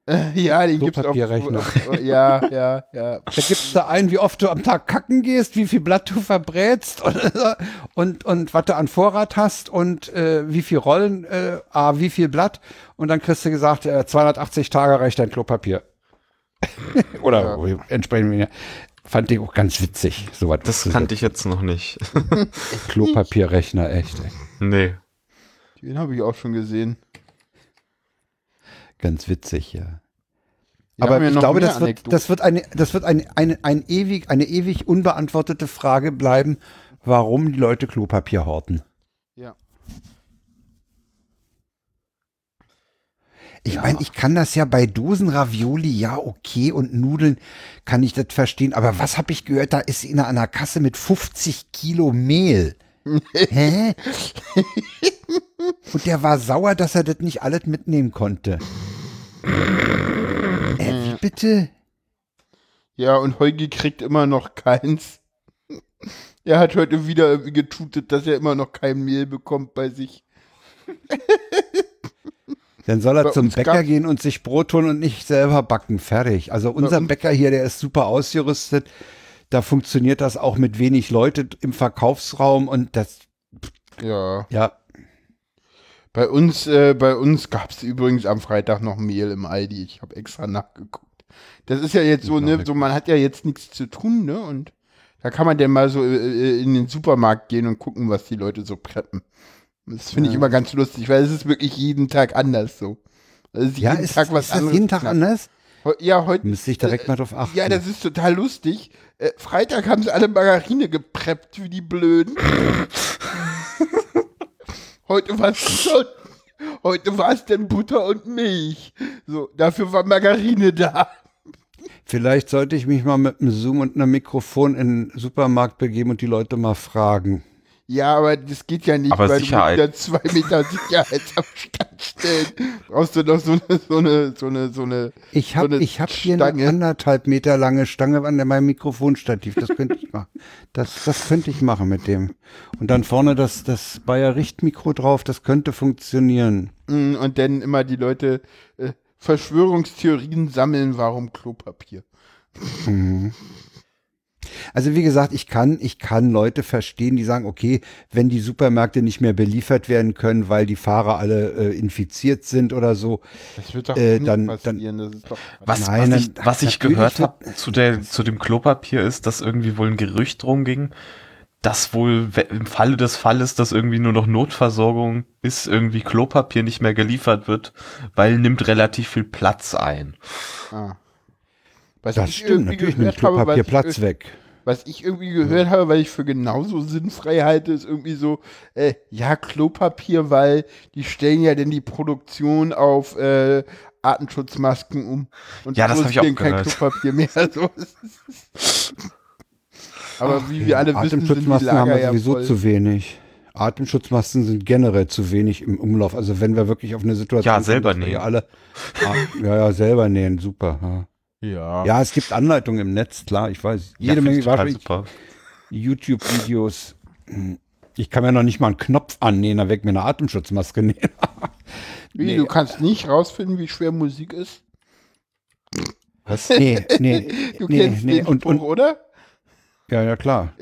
Ja, den gibt's auch. Klopapierrechner. Ja, ja, ja. Da gibt's da ein, wie oft du am Tag kacken gehst, wie viel Blatt du verbrätst und, und, und was du an Vorrat hast und äh, wie viel Rollen, äh, ah, wie viel Blatt. Und dann kriegst du gesagt, äh, 280 Tage reicht dein Klopapier. Oder entsprechend weniger. Fand ich auch ganz witzig, sowas. Das zu kannte ich jetzt noch nicht. Klopapierrechner, echt. ey. nee. Den habe ich auch schon gesehen. Ganz witzig, ja. Wir Aber ja ich glaube, das wird, das wird eine, das wird eine, eine, ein ewig, eine ewig unbeantwortete Frage bleiben, warum die Leute Klopapier horten. Ja. Ich meine, ich kann das ja bei Dosen Ravioli, ja, okay, und Nudeln kann ich das verstehen. Aber was habe ich gehört? Da ist einer an der Kasse mit 50 Kilo Mehl. Hä? Und der war sauer, dass er das nicht alles mitnehmen konnte. Äh, wie bitte? Ja, und Heugi kriegt immer noch keins. Er hat heute wieder irgendwie getutet, dass er immer noch kein Mehl bekommt bei sich. Dann soll er Bei zum Bäcker gab- gehen und sich Brot holen und nicht selber backen. Fertig. Also unser uns- Bäcker hier, der ist super ausgerüstet. Da funktioniert das auch mit wenig Leute im Verkaufsraum und das, Ja. ja, Bei uns, äh, bei uns gab es übrigens am Freitag noch Mehl im Aldi. Ich habe extra nachgeguckt. Das ist ja jetzt so, ne, so man hat ja jetzt nichts zu tun, ne? Und da kann man dann mal so äh, in den Supermarkt gehen und gucken, was die Leute so preppen. Das finde ich Ja. immer ganz lustig, weil es ist wirklich jeden Tag anders so. Es ist ja, jeden ist, Tag was ist anderes. jeden Tag knapp. anders? Ja, heute. Müsste ich direkt mal drauf achten. Ja, das ist total lustig. Äh, Freitag haben sie alle Margarine gepreppt, wie die Blöden. heute war es heute war es denn Butter und Milch. So, dafür war Margarine da. Vielleicht sollte ich mich mal mit einem Zoom und einem Mikrofon in den Supermarkt begeben und die Leute mal fragen. Ja, aber das geht ja nicht, Aber weil Sicherheit. du musst ja zwei Meter Sicherheitsabstand stellen. Brauchst du noch so eine, so eine, so eine, so eine. Ich habe so eine ich hab hier eine Stange. anderthalb Meter lange Stange an meinem Mikrofonstativ. Das könnte ich machen. Das, das könnte ich machen mit dem. Und dann vorne das, das Bayer Richtmikro drauf. Das könnte funktionieren. Mm, Und dann immer die Leute äh, Verschwörungstheorien sammeln, warum Klopapier. Also wie gesagt, ich kann, ich kann Leute verstehen, die sagen, okay, wenn die Supermärkte nicht mehr beliefert werden können, weil die Fahrer alle äh, infiziert sind oder so. Das wird doch Äh, dann- passieren. das ist doch Was, Nein, was ich, dann- was ich gehört habe zu, der, zu dem Klopapier ist, dass irgendwie wohl ein Gerücht rumging, dass wohl im Falle des Falles, dass irgendwie nur noch Notversorgung ist, irgendwie Klopapier nicht mehr geliefert wird, weil nimmt relativ viel Platz ein. Ah. Was Das ich stimmt, irgendwie natürlich gehört nimmt habe, was Klopapier ich Platz weg. Was ich irgendwie gehört habe, weil ich für genauso sinnfrei halte, ist irgendwie so, äh, ja, Klopapier, weil die stellen ja denn die Produktion auf äh, Artenschutzmasken um. Und Ja, das so hab ist ich auch kein gehört. Klopapier mehr. So, Aber wie wir alle wissen, sind die Atemschutzmasken haben wir ja sowieso voll. zu wenig. Atemschutzmasken sind generell zu wenig im Umlauf. Also wenn wir wirklich auf eine Situation Ja, selber nähen. alle ah, ja, ja, selber nähen, super. Ja. Ja. ja, es gibt Anleitungen im Netz, klar, ich weiß. Jede Ja, Menge wahrscheinlich super. YouTube-Videos. Ich kann mir noch nicht mal einen Knopf annähen, da weg mir eine Atemschutzmaske nähen. Wie, Nee. du kannst nicht rausfinden, wie schwer Musik ist? Was? nee, nee, Du nee, kennst nee. den Und, Spruch, und, oder? ja, ja, klar.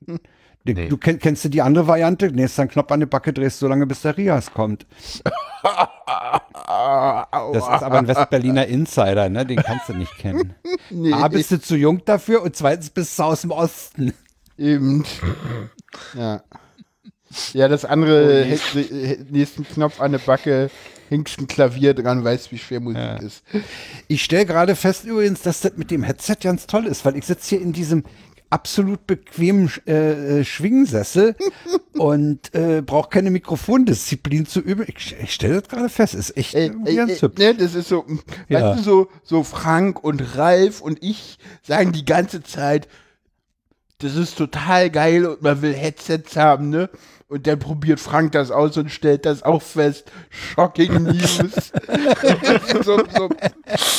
Du, Nee. du kenn, kennst du die andere Variante? Nähst einen Knopf an die Backe, drehst so lange, bis der Rias kommt. Das ist aber ein Westberliner Insider, ne? Den kannst du nicht kennen. Nee, A, bist du zu jung dafür und zweitens bist du aus dem Osten. Eben. Ja. Ja, das andere äh, nächsten Knopf an der Backe, hängst ein Klavier dran, weißt, wie schwer Musik Ja. ist. Ich stelle gerade fest übrigens, dass das mit dem Headset ganz toll ist, weil ich sitze hier in diesem absolut bequemen äh, äh, Schwingsessel und äh, brauche keine Mikrofondisziplin zu üben. Ich, ich stelle das gerade fest, ist echt irgendwie ey, ganz ey, hübsch. ne, das ist so, Ja. weißt du, so, so Frank und Ralf und ich sagen die ganze Zeit, das ist total geil und man will Headsets haben, ne? Und dann probiert Frank das aus und stellt das auch fest. Shocking News. so, so,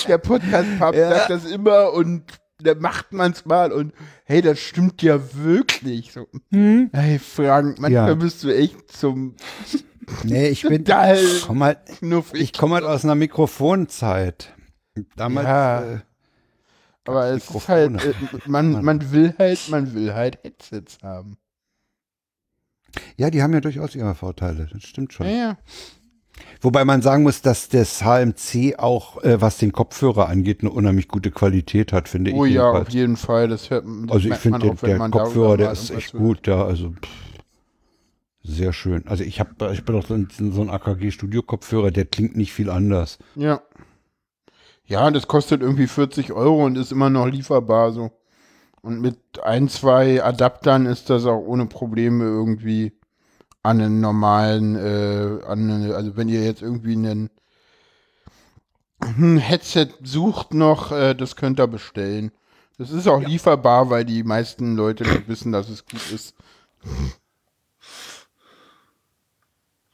der Podcast-Pub Ja. sagt das immer und dann macht man's mal und hey, das stimmt ja wirklich. So, Hey Frank, manchmal Ja. bist du echt zum Nee, ich bin ich komm halt, knuffig. ich komme halt aus einer Mikrofonzeit. Damals, Ja. äh, Aber es ist Mikrofone. halt, äh, man, man will halt, man will halt Headsets haben. ja, die haben ja durchaus ihre Vorteile, das stimmt schon. Ja, ja. Wobei man sagen muss, dass das HMC auch, äh, was den Kopfhörer angeht, eine unheimlich gute Qualität hat, finde Oh ich. ja, jedenfalls. auf jeden Fall. Das hört das Also ich finde, der, der man Kopfhörer, der ist echt gut, ja, also pff, sehr schön. Also ich habe ich bin auch so ein, so ein AKG Studio Kopfhörer, der klingt nicht viel anders. Ja. Ja, das kostet irgendwie 40 Euro und ist immer noch lieferbar so. Und mit ein, zwei Adaptern ist das auch ohne Probleme irgendwie an einen normalen, äh, an eine, also wenn ihr jetzt irgendwie einen ein Headset sucht noch, äh, das könnt ihr bestellen. Das ist auch lieferbar, weil die meisten Leute nicht wissen, dass es gut ist.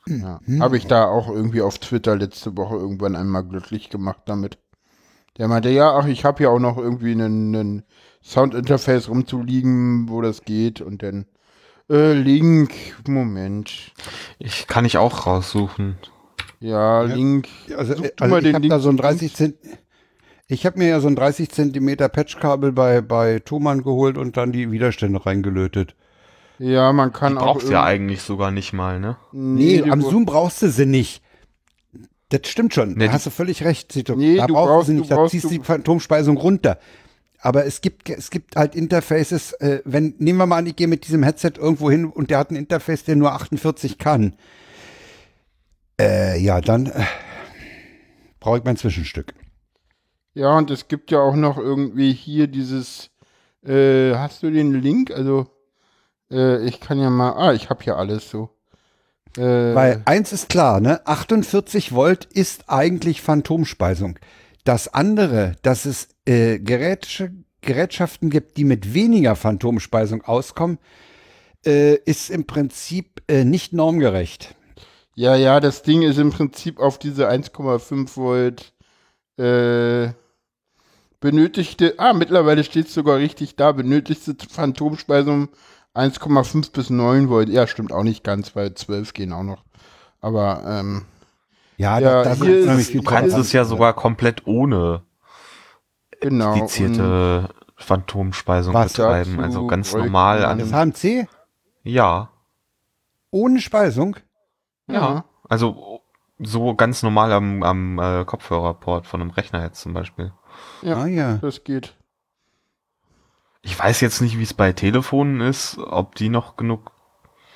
Ja, habe ich da auch irgendwie auf Twitter letzte Woche irgendwann einmal glücklich gemacht damit. Der meinte, ja, ach, ich habe ja auch noch irgendwie einen, einen Soundinterface rumzuliegen, wo das geht und dann äh, Link, Moment. Ich kann ich auch raussuchen. Ja, Link. Also, Such äh, du also mal ich den habe Link da so ein zu 30 Cent. Ich habe mir ja so ein 30 Zentimeter Patchkabel bei bei Thomann geholt und dann die Widerstände reingelötet. Ja, man kann Die auch. braucht's ja eigentlich sogar nicht mal, ne? Nee, die am Zoom brauchst du sie nicht. Das stimmt schon. Nee, da hast du völlig recht, Zito. Nee, da du brauchst brauchst- du du nicht. Da brauchst- ziehst du- die Phantomspeisung runter. Aber es gibt, es gibt halt Interfaces, äh, wenn, nehmen wir mal an, ich gehe mit diesem Headset irgendwo hin und der hat ein Interface, der nur 48 kann. Äh, ja, dann äh, brauche ich mein Zwischenstück. Ja, und es gibt ja auch noch irgendwie hier dieses, äh, hast du den Link? Also, äh, ich kann ja mal, ah, ich habe hier alles so. Äh, Weil eins ist klar, ne? 48 Volt ist eigentlich Phantomspeisung. Das andere, dass es äh, Gerätschaften gibt, die mit weniger Phantomspeisung auskommen, äh, ist im Prinzip äh, nicht normgerecht. Ja, ja, das Ding ist im Prinzip auf diese 1,5 Volt äh, benötigte, ah, mittlerweile steht es sogar richtig da, benötigte Phantomspeisung 1,5 bis 9 Volt. Ja, stimmt auch nicht ganz, weil 12 gehen auch noch. Aber, ähm, Ja, Ja, da, da hier ist- Du kannst es ja sogar komplett ohne genau. und- dedizierte Phantomspeisung betreiben. Also ganz normal an. Das HMC Ja, ohne Speisung? ja. Also so ganz normal am, am äh, Kopfhörerport von einem Rechner jetzt zum Beispiel. Ja. Ah ja. Das geht. Ich weiß jetzt nicht, wie es bei Telefonen ist, ob die noch genug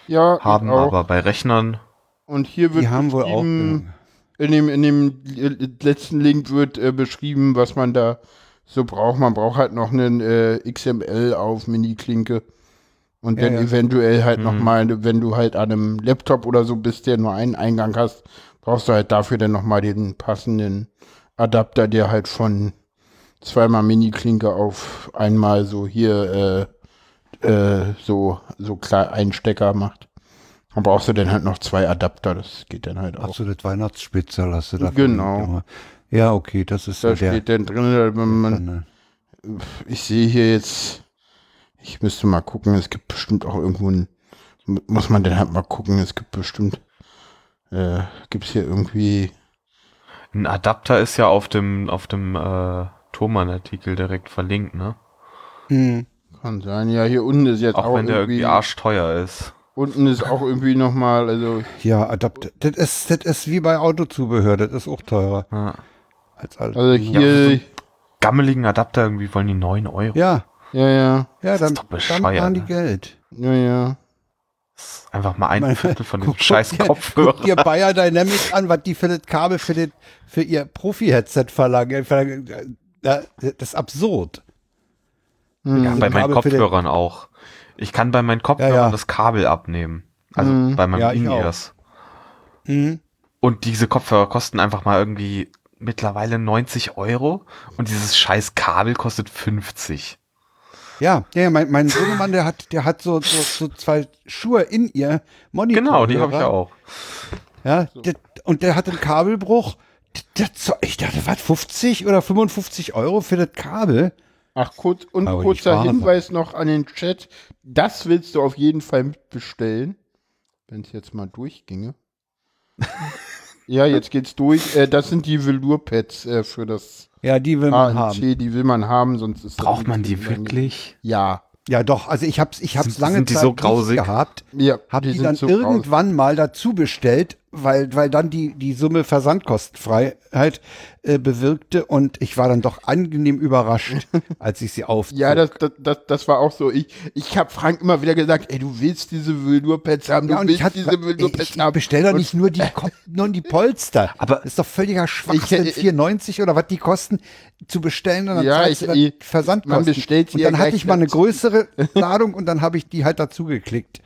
Ja, haben, aber bei Rechnern. Und hier wird Die haben wohl auch. in dem, in dem äh, letzten Link wird äh, beschrieben, was man da so braucht. Man braucht halt noch einen äh, XML auf Mini-Klinke. Und Ja, dann ja. eventuell halt noch Mhm. mal, wenn du halt an einem Laptop oder so bist, der nur einen Eingang hast, brauchst du halt dafür dann noch mal den passenden Adapter, der halt von zweimal Mini-Klinke auf einmal so hier äh, äh, so, so klar Einstecker macht. Dann brauchst du dann halt noch zwei Adapter, das geht dann halt auch. Absolut Weihnachtsspitzel hast du da. Genau. Ja, okay, das ist Da der. steht dann drin, wenn man, ich sehe hier jetzt, ich müsste mal gucken, es gibt bestimmt auch irgendwo ein, muss man dann halt mal gucken, es gibt bestimmt, äh, gibt es hier irgendwie, Ein Adapter ist ja auf dem, auf dem äh, Thomann-Artikel direkt verlinkt, ne? äh, hm. kann sein, ja, hier unten ist jetzt auch, Auch wenn der irgendwie, irgendwie arschteuer ist. unten ist auch irgendwie nochmal, also, Ja, Adapt. Das ist, das ist wie bei Autozubehör, das ist auch teurer Ja. Als alles. also hier, Gammeligen Adapter irgendwie wollen die 9 Euro. Ja, ja, ja, ja, dann, doch dann waren die ne? Geld. ja, ja, Einfach mal ein Viertel von dem scheiß Kopfhörer. Guck dir Bayer Dynamics an, was die für das Kabel für, den, für ihr Profi-Headset verlangen. Das ist absurd. Hm. Ja, bei meinen Kopfhörern auch. Ich kann bei meinen Kopfhörern Ja, ja. das Kabel abnehmen. Also Mhm. bei meinem Ja, In-Ears. Mhm. Und diese Kopfhörer kosten einfach mal irgendwie mittlerweile 90 Euro und dieses scheiß Kabel kostet 50. Ja, ja, mein, mein Sohnemann, der hat, der hat so, so, so zwei Schuhe in ihr Monitor. Genau, die habe ich ja auch. Ja, der, und der hat einen Kabelbruch. Der, der, ich dachte, was, 50 oder 55 Euro für das Kabel? Ach, kurz, und Aber kurzer wahr, Hinweis noch an den Chat. Das willst du auf jeden Fall mitbestellen. Wenn es jetzt mal durchginge. ja, jetzt geht's durch. Äh, das sind die Velour-Pads äh, für das Ja, die will man haben. ANC. Die will man haben, sonst ist das Braucht man die wirklich? Ja. Ja, doch, also ich hab's, ich hab's Sind- lange sind die Zeit so nicht grausig? gehabt. Ja, Hab die, sind dann so irgendwann mal dazu bestellt, weil, weil dann die, die Summe Versandkostenfreiheit äh, bewirkte und ich war dann doch angenehm überrascht, als ich sie aufzog. Ja, das, das, das, das war auch so. Ich, ich habe Frank immer wieder gesagt, ey, du willst diese Velour-Pads haben, du Ja, und willst ich, hatte, diese ich, Velour-Pads ich haben. bestell doch nicht nur die, nur die Polster. Aber- das ist doch völliger Schwachsinn. Ich- 4,90 oder was die kosten zu bestellen und dann Ja, zahlst ich- dann ich- Versandkosten. man bestellt und ja dann hatte gleich ich mal eine größere Ladung und dann habe ich die halt dazu geklickt.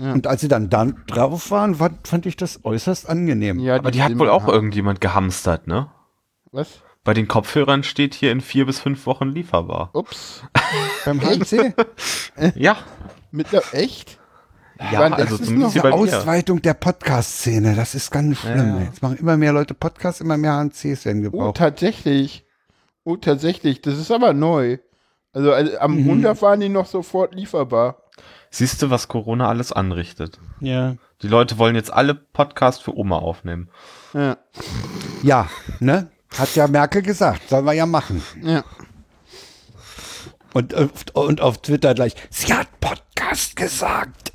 Und als sie dann, dann drauf waren, fand, fand ich das äußerst angenehm. Ja, Aber die hat will wohl auch haben. irgendjemand gehamstert, ne? Was? Bei den Kopfhörern steht hier in vier bis fünf Wochen lieferbar. Ups. Beim HMC? Ja. Mit der, echt? Ja, Wann- also das ist bei mir. Ausweitung der Podcast-Szene, das ist ganz schlimm. Ja. Jetzt machen immer mehr Leute Podcasts, immer mehr HMCs werden Oh, gebraucht. tatsächlich. Oh, tatsächlich. Das ist aber neu. Also, also am Mhm. Montag waren die noch sofort lieferbar. Siehst du, was Corona alles anrichtet? ja. Die Leute wollen jetzt alle Podcasts für Oma aufnehmen. Ja. Ja, ne? Hat ja Merkel gesagt, sollen wir ja machen. ja. Und, auf- und auf Twitter gleich, sie hat Podcast gesagt.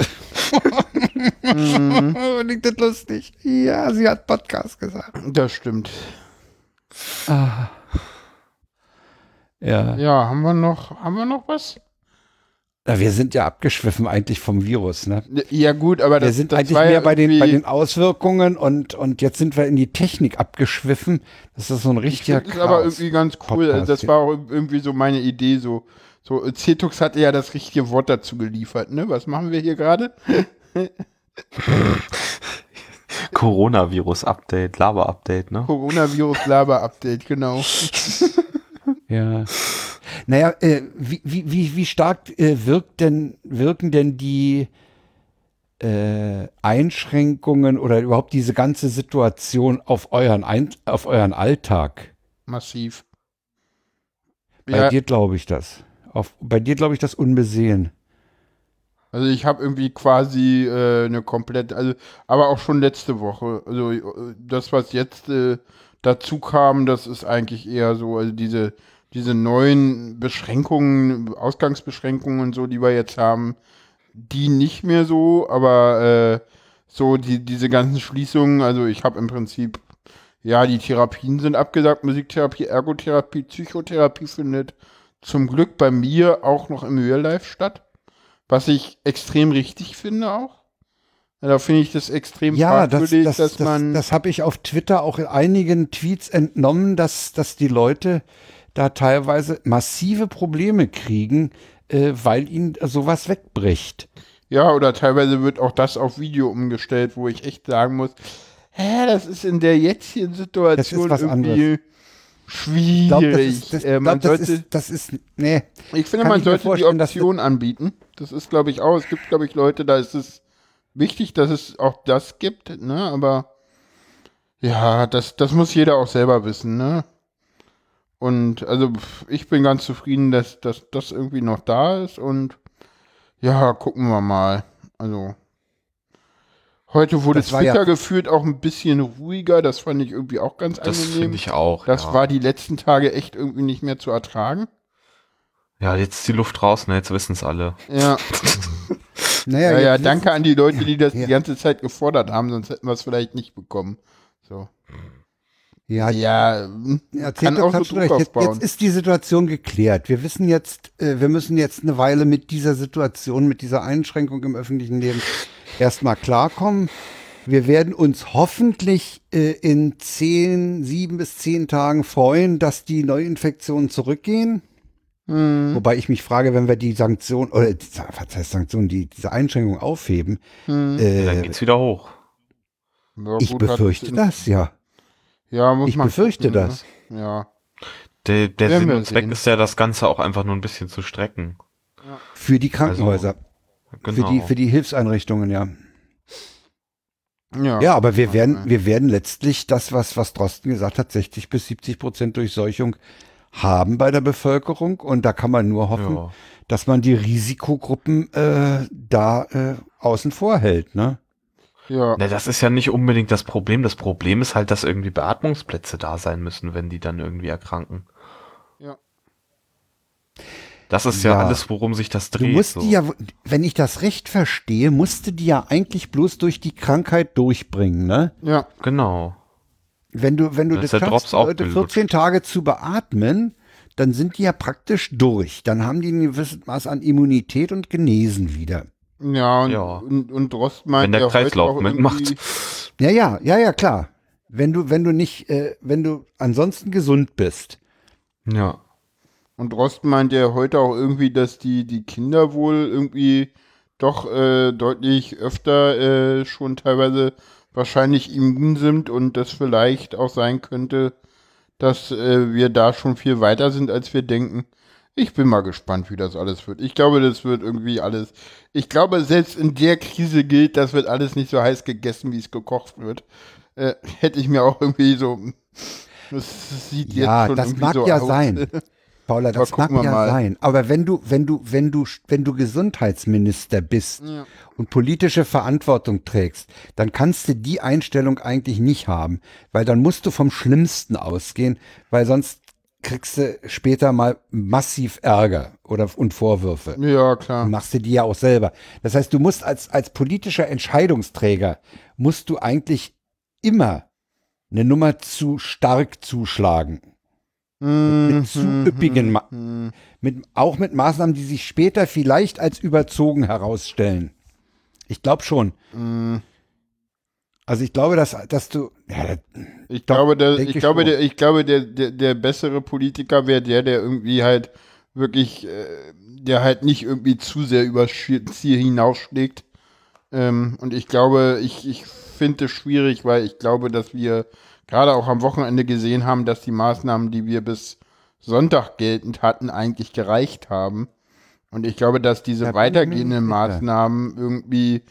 Mhm. Finde ich das lustig. Ja, sie hat Podcast gesagt. Das stimmt. Ja. Ja, haben wir noch, haben wir noch was? Na, wir sind ja abgeschwiffen eigentlich vom Virus, ne? Ja gut, aber Wir das, sind das eigentlich war mehr ja bei den, bei den Auswirkungen und, und jetzt sind wir in die Technik abgeschwiffen. Das ist so ein Ich richtiger finde es aber irgendwie ganz cool. Also Podcast das hier. war auch irgendwie so meine Idee. So, so Cetux hatte ja das richtige Wort dazu geliefert. Ne? Was machen wir hier gerade? Coronavirus-Update, Lava-Update, ne? Coronavirus-Laber-Update, genau. Ja. Naja, äh, wie, wie, wie, wie stark äh, wirkt denn, wirken denn die äh, Einschränkungen oder überhaupt diese ganze Situation auf euren, Ein auf euren Alltag? Massiv. Bei Ja, dir glaube ich das. Auf, bei dir glaube ich das unbesehen. also ich habe irgendwie quasi äh, eine komplett, also aber auch schon letzte Woche. Also äh, das, was jetzt äh, dazu kam, das ist eigentlich eher so, also diese, diese neuen Beschränkungen, Ausgangsbeschränkungen und so, die wir jetzt haben, die nicht mehr so, aber äh, so die, diese ganzen Schließungen, also ich habe im Prinzip, ja, die Therapien sind abgesagt, Musiktherapie, Ergotherapie, Psychotherapie findet zum Glück bei mir auch noch im Real Life statt, was ich extrem richtig finde auch. Da finde ich das extrem Ja, das, fragwürdig, das, dass das, man das habe ich auf Twitter auch in einigen Tweets entnommen, dass, dass die Leute da teilweise massive Probleme kriegen, äh, weil ihnen sowas wegbricht. Ja, oder teilweise wird auch das auf Video umgestellt, wo ich echt sagen muss, hä, das ist in der jetzigen Situation was irgendwie schwierig. Ich glaube, das ist, das, äh, man glaub, das, sollte, ist, das ist, nee, ich finde, man ich sollte die dass Option anbieten. Das ist, glaube ich, auch. Es gibt, glaube ich, Leute, da ist es wichtig, dass es auch das gibt, ne? Aber ja, das, das muss jeder auch selber wissen, ne? Und also ich bin ganz zufrieden, dass, dass das irgendwie noch da ist und ja, gucken wir mal. Also heute wurde Das Twitter ja- gefühlt auch ein bisschen ruhiger, das fand ich irgendwie auch ganz Das angenehm. finde ich auch. das ja. war die letzten Tage echt irgendwie nicht mehr zu ertragen. Ja, jetzt ist die Luft raus, ne? Jetzt wissen es alle. Ja. naja, Ja, ja, jetzt- danke an die Leute, die das Ja. die ganze Zeit gefordert haben, sonst hätten wir es vielleicht nicht bekommen. So. Ja, Ja, hm, Ja, kann Zeto, auch so recht. Jetzt, jetzt ist die Situation geklärt. Wir wissen jetzt, äh, wir müssen jetzt eine Weile mit dieser Situation, mit dieser Einschränkung im öffentlichen Leben erstmal klarkommen. Wir werden uns hoffentlich äh, in zehn, sieben bis zehn Tagen freuen, dass die Neuinfektionen zurückgehen. Hm, Wobei ich mich frage, wenn wir die Sanktion oder die- was heißt Sanktion, die diese Einschränkung aufheben, hm. äh, Dann geht's wieder hoch. Ja, ich gut, befürchte das, ja. Ja, muss Ich man befürchte gucken, das. Ne? Ja. Der, der Sinn und Zweck sehen. ist ja, das Ganze auch einfach nur ein bisschen zu strecken. Für die Krankenhäuser, Genau. für die für die Hilfseinrichtungen, ja. Ja. Ja, aber wir werden, Ja. wir werden letztlich das, was, was Drosten gesagt hat, 60 bis 70 Prozent Durchseuchung haben bei der Bevölkerung. Und da kann man nur hoffen, ja. dass man die Risikogruppen äh, da äh, außen vor hält. Ne? ja. Ne, das ist ja nicht unbedingt das Problem. Das Problem ist halt, dass irgendwie Beatmungsplätze da sein müssen, wenn die dann irgendwie erkranken. Ja. Das ist ja, Ja. alles, worum sich das Du dreht. musst so. die ja, wenn ich das recht verstehe, musste die ja eigentlich bloß durch die Krankheit durchbringen. Ne? Ja. Genau. Wenn du, wenn du Da das der schaffst, Leute aufgelutscht. 14 Tage zu beatmen, dann sind die ja praktisch durch. Dann haben die ein gewisses Maß an Immunität und genesen wieder. Ja, und, Ja. und, und Drost meint Wenn der ja heute Kreislauf auch mitmacht. Ja, ja, ja, ja, klar. Wenn du, wenn du nicht, äh, wenn du ansonsten gesund bist. Ja. Und Drost meint ja heute auch irgendwie, dass die, die Kinder wohl irgendwie doch äh, deutlich öfter äh, schon teilweise wahrscheinlich immun sind und das vielleicht auch sein könnte, dass äh, wir da schon viel weiter sind, als wir denken. Ich bin mal gespannt, wie das alles wird. Ich glaube, das wird irgendwie alles. Ich glaube, selbst in der Krise gilt, das wird alles nicht so heiß gegessen, wie es gekocht wird. Äh, hätte ich mir auch irgendwie so. Das sieht Ja, jetzt schon das irgendwie mag so ja aus. sein. Paula, das mag ja mal. sein. Aber wenn du, wenn du, wenn du, wenn du Gesundheitsminister bist Ja. und politische Verantwortung trägst, dann kannst du die Einstellung eigentlich nicht haben, weil dann musst du vom Schlimmsten ausgehen, weil sonst kriegst du später mal massiv Ärger oder und Vorwürfe. Ja, klar. Und machst du die ja auch selber. Das heißt, du musst als, als politischer Entscheidungsträger, musst du eigentlich immer eine Nummer zu stark zuschlagen. Mhm. Mit zu üppigen, Ma mit, auch mit Maßnahmen, die sich später vielleicht als überzogen herausstellen. Ich glaube schon. Mhm. Also ich glaube, dass, dass du, ja, Ich Doch, glaube, der, ich ich glaube, der, ich glaube, der, der, der bessere Politiker wäre der, der irgendwie halt wirklich, äh, der halt nicht irgendwie zu sehr übers Ziel hinausschlägt. Ähm, und ich glaube, ich, ich finde es schwierig, weil ich glaube, dass wir gerade auch am Wochenende gesehen haben, dass die Maßnahmen, die wir bis Sonntag geltend hatten, eigentlich gereicht haben. Und ich glaube, dass diese Da weitergehenden. Maßnahmen irgendwie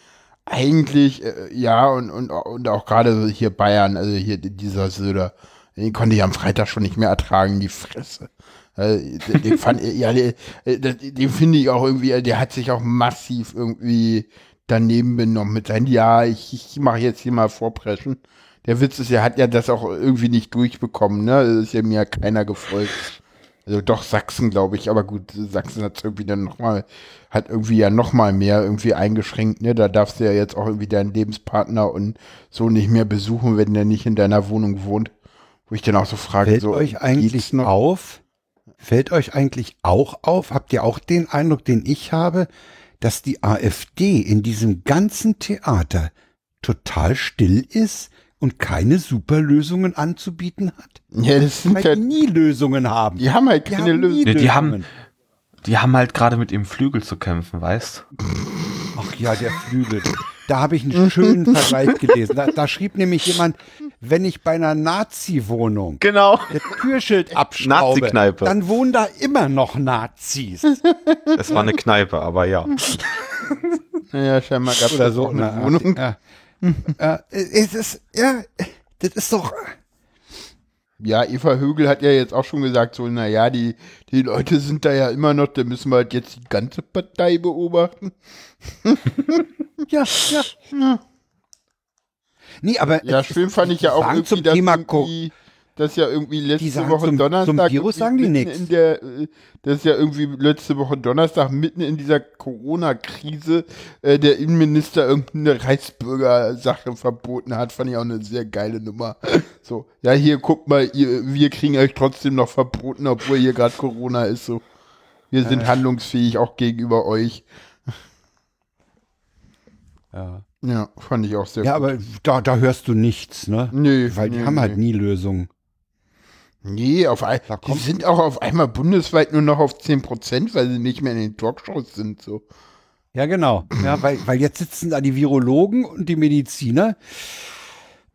eigentlich, äh, ja, und, und, und auch gerade so hier Bayern, also hier dieser Söder, den konnte ich am Freitag schon nicht mehr ertragen, die Fresse. Äh, den, den fand ja, den, äh, den finde ich auch irgendwie, äh, der hat sich auch massiv irgendwie daneben benommen mit seinen, ja, ich, ich mache jetzt hier mal Vorpreschen. Der Witz ist, er hat ja das auch irgendwie nicht durchbekommen, ne? Ist ja mir keiner gefolgt. Also doch Sachsen, glaube ich, aber gut, Sachsen hat irgendwie dann nochmal, hat irgendwie ja nochmal mehr irgendwie eingeschränkt, ne? Da darfst du ja jetzt auch irgendwie deinen Lebenspartner und so nicht mehr besuchen, wenn der nicht in deiner Wohnung wohnt. Wo ich dann auch so frage, fällt so, euch eigentlich noch? auf, fällt euch eigentlich auch auf, habt ihr auch den Eindruck, den ich habe, dass die AfD in diesem ganzen Theater total still ist und keine Superlösungen anzubieten hat? Ja, das sind die nie Lösungen haben. die haben halt Die keine haben nie Lösung. Nee, die haben- Lösungen. Die haben halt gerade mit ihrem Flügel zu kämpfen, weißt? Ach ja, der Flügel. Da habe ich einen schönen Vergleich gelesen. Da, da schrieb nämlich jemand, wenn ich bei einer Nazi-Wohnung Genau. das Türschild abschraube, Nazi-Kneipe. dann wohnen da immer noch Nazis. Es war eine Kneipe, aber ja. Naja, scheinbar gab es Oder das so. eine Wohnung. Ja. Ja, es ist, ja, das ist doch, Ja, Eva Högel hat ja jetzt auch schon gesagt, so, naja, die, die Leute sind da ja immer noch, da müssen wir halt jetzt die ganze Partei beobachten. ja, ja. Nee, aber Ja, schön fand ich ja auch irgendwie, zum dass Thema irgendwie, dass ja irgendwie letzte Woche zum- Donnerstag. zum Virus sagen die der, äh, das ist ja irgendwie letzte Woche Donnerstag mitten in dieser Corona-Krise äh, der Innenminister irgendeine Reichsbürger-Sache verboten hat. Fand ich auch eine sehr geile Nummer. So, ja, hier, guckt mal, ihr, wir kriegen euch trotzdem noch verboten, obwohl hier gerade Corona ist. So, wir sind handlungsfähig auch gegenüber euch. ja. Ja, fand ich auch sehr ja, gut. aber da, da hörst du nichts, ne? Nö, Weil die nö, haben halt nö. nie Lösungen. Nee, auf ein, die sind auch auf einmal bundesweit nur noch auf 10%, weil sie nicht mehr in den Talkshows sind. So. Ja, genau. Ja, weil, weil jetzt sitzen da die Virologen und die Mediziner.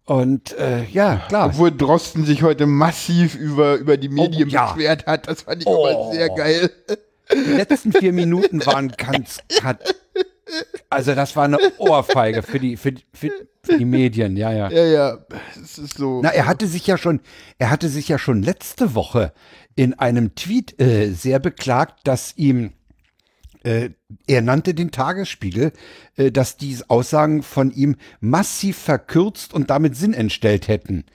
Und äh, ja, klar. Obwohl Drosten sich heute massiv über, über die Medien Oh, ja. beschwert hat. Das fand ich Oh. aber sehr geil. Die letzten vier Minuten waren ganz, also das war eine Ohrfeige für die, für, die- für, für die Medien, ja, ja. Ja, ja, es ist so. Na, er hatte sich ja schon, er hatte sich ja schon letzte Woche in einem Tweet äh, sehr beklagt, dass ihm, äh, er nannte den Tagesspiegel, äh, dass diese Aussagen von ihm massiv verkürzt und damit Sinn entstellt hätten.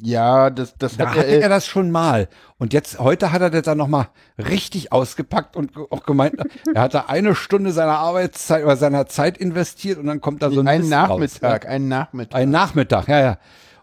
Ja, das, das Da hat hatte er, er das schon mal. Und jetzt, heute hat er das dann nochmal richtig ausgepackt und auch gemeint, er hatte eine Stunde seiner Arbeitszeit oder seiner Zeit investiert und dann kommt da so ein einen Mist Nachmittag, Raus, ne? einen Nachmittag. Ein Nachmittag, ja, ja.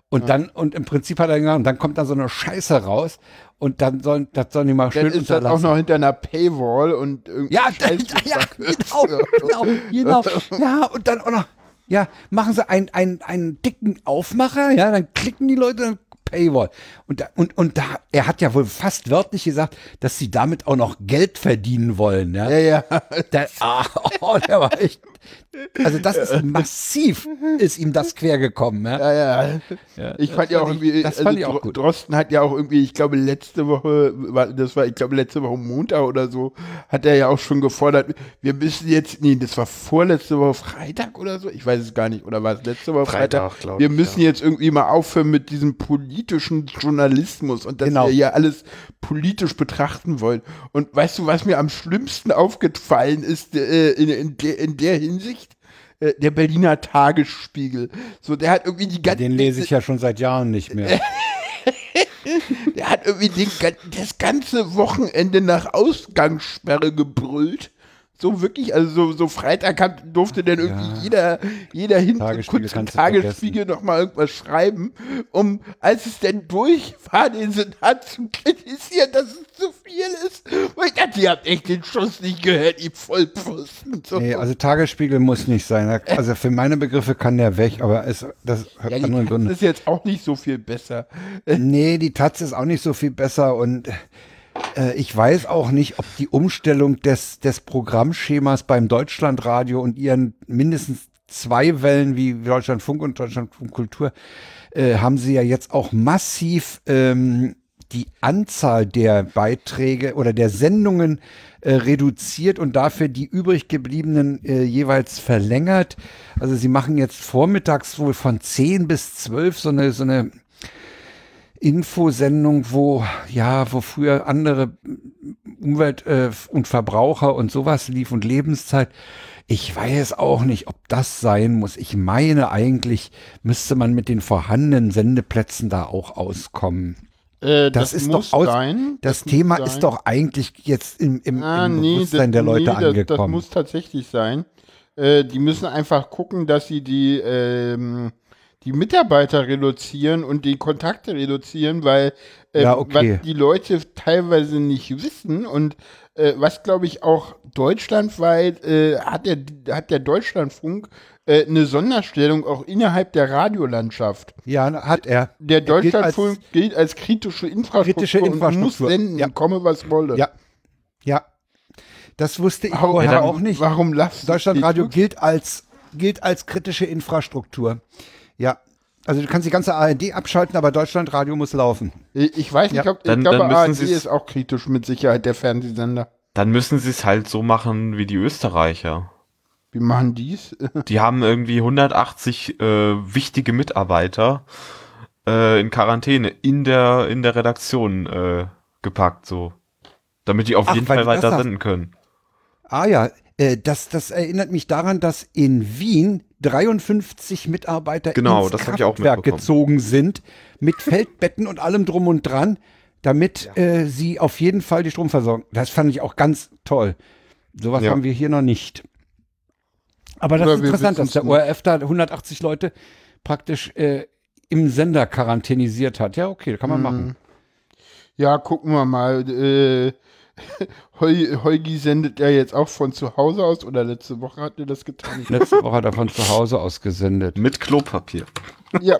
Und dann, und im Prinzip hat er gesagt, und dann kommt da so eine Scheiße raus und dann sollen, das sollen die mal schön Dann ist das auch noch hinter einer Paywall und irgendwie. Ja, ja, ja, genau, genau, genau. Ja, und dann auch noch, ja, machen sie einen, einen, einen dicken Aufmacher, ja, dann klicken die Leute, dann Paywall. Und, da, und, und da, er hat ja wohl fast wörtlich gesagt, dass sie damit auch noch Geld verdienen wollen, ja. Ja, ja. Der, ah, oh, der war echt, also das ist massiv, ist ihm das quer gekommen, ja. Ja, ja. ich fand ja auch ich- irgendwie, das also fand ich auch gut. Drosten hat ja auch irgendwie, ich glaube letzte Woche, das war, ich glaube letzte Woche Montag oder so, hat er ja auch schon gefordert, wir müssen jetzt, nee, das war vorletzte Woche Freitag oder so, ich weiß es gar nicht, oder war es letzte Woche Freitag? Freitag, glaub wir ich, müssen jetzt irgendwie mal aufhören mit diesem politischen Journalismus und dass Genau. wir ja alles politisch betrachten wollen. Und weißt du, was mir am schlimmsten aufgefallen ist äh, in, in, der, in der Hinsicht? Äh, Der Berliner Tagesspiegel. So, der hat irgendwie die ganze Den lese ich ja schon seit Jahren nicht mehr. Der hat irgendwie den, das ganze Wochenende nach Ausgangssperre gebrüllt. So wirklich, also so, so Freitag hat, durfte dann irgendwie Ja. jeder, jeder hin Tagesspiegel kurz im Tagesspiegel nochmal irgendwas schreiben, um, als es denn durch war, den Senat zu kritisieren, dass es zu viel ist. Und ich dachte, ihr habt echt den Schuss nicht gehört, ihr Vollpfosten. So. Nee, also Tagesspiegel muss nicht sein. Also für meine Begriffe kann der weg, aber es, das hat ja, andere Gründe. ist jetzt auch nicht so viel besser. Nee, die Taz ist auch nicht so viel besser und äh, ich weiß auch nicht, ob die Umstellung des, des Programmschemas beim Deutschlandradio und ihren mindestens zwei Wellen wie Deutschlandfunk und Deutschlandfunk Kultur äh, haben sie ja jetzt auch massiv ähm, die Anzahl der Beiträge oder der Sendungen äh, reduziert und dafür die übrig gebliebenen äh, jeweils verlängert. Also sie machen jetzt vormittags wohl von 10 bis 12 so eine, so eine Infosendung, wo, ja, wo früher andere Umwelt- äh, und Verbraucher und sowas lief und Lebenszeit. Ich weiß auch nicht, ob das sein muss. Ich meine, eigentlich müsste man mit den vorhandenen Sendeplätzen da auch auskommen. Äh, Das, ist doch aus, sein. das, muss Thema sein. ist doch eigentlich jetzt im, im, Ah, im nee, Bewusstsein das, der Leute nee, das, angekommen. Das muss tatsächlich sein. Äh, die müssen einfach gucken, dass sie die, ähm, die Mitarbeiter reduzieren und die Kontakte reduzieren, weil äh, Ja, okay. was die Leute teilweise nicht wissen und äh, was glaube ich auch deutschlandweit äh, hat der hat der Deutschlandfunk äh, eine Sonderstellung auch innerhalb der Radiolandschaft. ja, hat er. Der Er gilt als- Deutschlandfunk gilt als kritische Infrastruktur, Kritische und muss Infrastruktur. senden, Ja. komme was wolle. Ja. Ja. Das wusste ich vorher dann- auch nicht. Warum lasst Deutschlandradio gilt als, gilt als kritische Infrastruktur. Ja. Also du kannst die ganze ARD abschalten, aber Deutschlandradio muss laufen. Ich ich weiß nicht, Ja. ob ich Dann- glaube, dann müssen ARD Sie's- ist auch kritisch mit Sicherheit, der Fernsehsender. Dann müssen sie es halt so machen wie die Österreicher. Wie machen die's? Die haben irgendwie 180 äh, wichtige Mitarbeiter äh, in Quarantäne in der in der Redaktion äh, gepackt, so, damit die auf Ach, jeden Fall weiter senden können. Ah ja, äh, das, das erinnert mich daran, dass in Wien 53 Mitarbeiter Genau, ins Kraftwerk gezogen sind, mit Feldbetten und allem drum und dran, damit äh, sie auf jeden Fall die Stromversorgung. Das fand ich auch ganz toll. Sowas Ja. haben wir hier noch nicht. Aber das Oder ist interessant, dass der. ORF da 180 Leute praktisch äh, im Sender quarantänisiert hat. Ja, okay, kann man Mhm. machen. Ja, gucken wir mal. Äh, Heugi sendet ja jetzt auch von zu Hause aus oder letzte Woche hat er das getan. Letzte Woche hat er von zu Hause aus gesendet. Mit Klopapier. ja.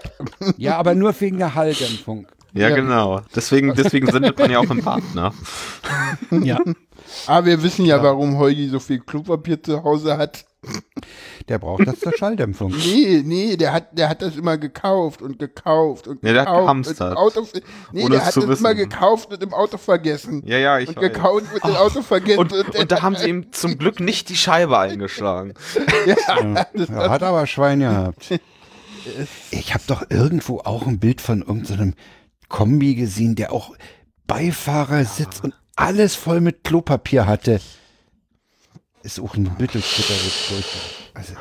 Ja, aber nur wegen der Halldämpfung. Ja, Ja. genau. Deswegen, deswegen sendet man ja auch im Partner. Ja. Aber wir wissen ja, warum Heugi so viel Klopapier zu Hause hat. Der braucht das zur Schalldämpfung. Nee, nee, der hat, der hat das immer gekauft und gekauft und Ja, der hat gekauft. gehamstert. und Auto, nee, Ohne der es hat zu das wissen. immer gekauft und im Auto vergessen. Ja, ja, ich und weiß. gekauft und im Auto vergessen. Und, und da haben sie ihm zum Glück nicht die Scheibe eingeschlagen. ja, das Er hat aber Schwein gehabt. Ich habe doch irgendwo auch ein Bild von irgendeinem Kombi gesehen, der auch Beifahrersitz und alles voll mit Klopapier hatte. Ist auch ein durch. Also,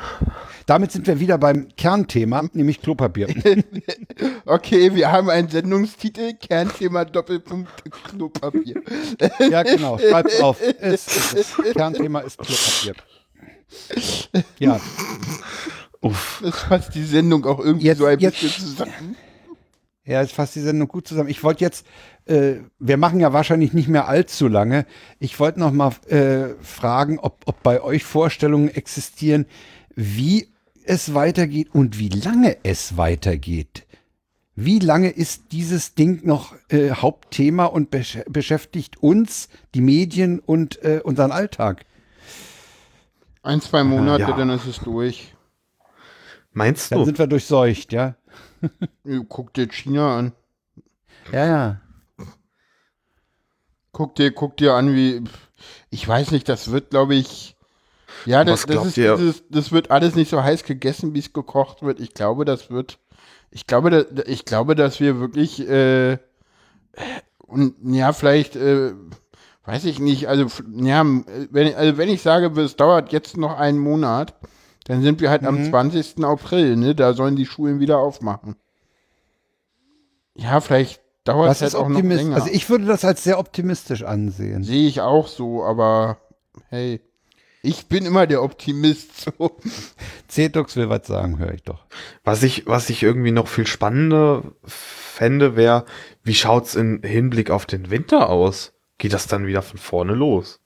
damit sind wir wieder beim Kernthema, nämlich Klopapier. Okay, wir haben einen Sendungstitel, Kernthema Doppelpunkt Klopapier. Ja, genau, schreib's auf. Es, es, es. Kernthema ist Klopapier. Ja, Uff. Das fasst die Sendung auch irgendwie Jetzt- so ein jetzt- bisschen zusammen. Ja, es fasst die Sendung gut zusammen. Ich wollte jetzt, äh, wir machen ja wahrscheinlich nicht mehr allzu lange. Ich wollte noch mal äh, fragen, ob, ob bei euch Vorstellungen existieren, wie es weitergeht und wie lange es weitergeht. Wie lange ist dieses Ding noch äh, Hauptthema und besch beschäftigt uns, die Medien und äh, unseren Alltag? Ein, zwei Monate, Ja. dann ist es durch. Meinst Dann du? sind wir durchseucht, ja? Guck dir China an. Ja, ja. Guck dir, guck dir an, wie. Ich weiß nicht, das wird, glaube ich. Ja, das, das, ist, dieses, das wird alles nicht so heiß gegessen, wie es gekocht wird. Ich glaube, das wird. Ich glaube, da, ich glaube, dass wir wirklich. Äh, und ja, vielleicht. Äh, weiß ich nicht. Also, ja, wenn, also wenn ich sage, es dauert jetzt noch einen Monat, dann sind wir halt Mhm. am 20. April, ne? Da sollen die Schulen wieder aufmachen. Ja, vielleicht dauert Was es halt auch noch länger. Also ich würde das als sehr optimistisch ansehen. Sehe ich auch so, aber hey. Ich bin immer der Optimist. So. Cetux will was sagen, höre ich doch. Was ich, was ich irgendwie noch viel spannender fände, wäre, wie schaut's im Hinblick auf den Winter aus? Geht das dann wieder von vorne los?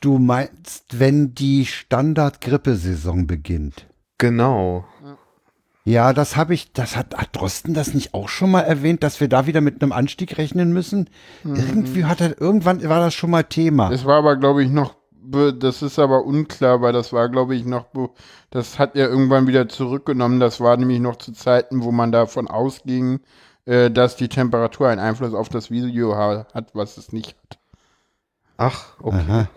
Du meinst, wenn die Standard-Grippesaison beginnt? Genau. Ja, das habe ich, das hat, hat Drosten das nicht auch schon mal erwähnt, dass wir da wieder mit einem Anstieg rechnen müssen? Irgendwie hat er, irgendwann war das schon mal Thema. Es war aber, glaube ich, noch, das ist aber unklar, weil das war, glaube ich, noch, das hat er irgendwann wieder zurückgenommen. Das war nämlich noch zu Zeiten, wo man davon ausging, äh, dass die Temperatur einen Einfluss auf das Video ha- hat, was es nicht hat. Ach, okay. Aha.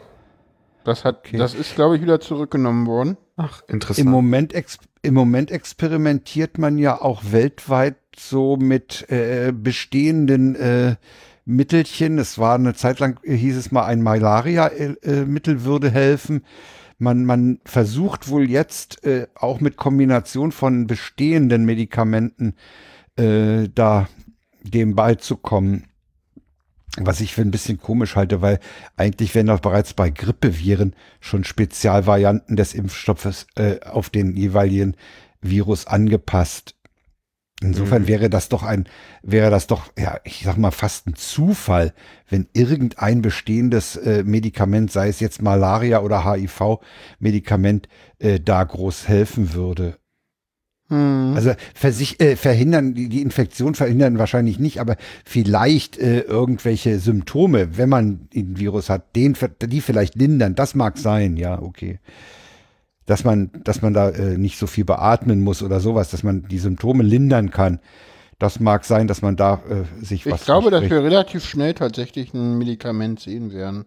Das hat, das ist, glaube ich, wieder zurückgenommen worden. Ach, Im interessant. Moment, ex Im Moment experimentiert man ja auch weltweit so mit äh, bestehenden äh, Mittelchen. Es war eine Zeit lang, äh, hieß es mal, ein Malaria-Mittel würde helfen. Man, man versucht wohl jetzt äh, auch mit Kombination von bestehenden Medikamenten äh, da dem beizukommen. Was ich für ein bisschen komisch halte, weil eigentlich werden doch bereits bei Grippeviren schon Spezialvarianten des Impfstoffes äh, auf den jeweiligen Virus angepasst. Insofern Mhm. wäre das doch ein, wäre das doch, ja, ich sag mal fast ein Zufall, wenn irgendein bestehendes äh, Medikament, sei es jetzt Malaria oder HIV-Medikament, äh, da groß helfen würde. Hm. Also äh, verhindern, die, Infektion verhindern wahrscheinlich nicht, aber vielleicht äh, irgendwelche Symptome, wenn man ein Virus hat, den, die vielleicht lindern, das mag sein, ja, okay. Dass man, dass man da äh, nicht so viel beatmen muss oder sowas, dass man die Symptome lindern kann. Das mag sein, dass man da äh, sich was Ich glaube, dass verspricht. wir relativ schnell tatsächlich ein Medikament sehen werden.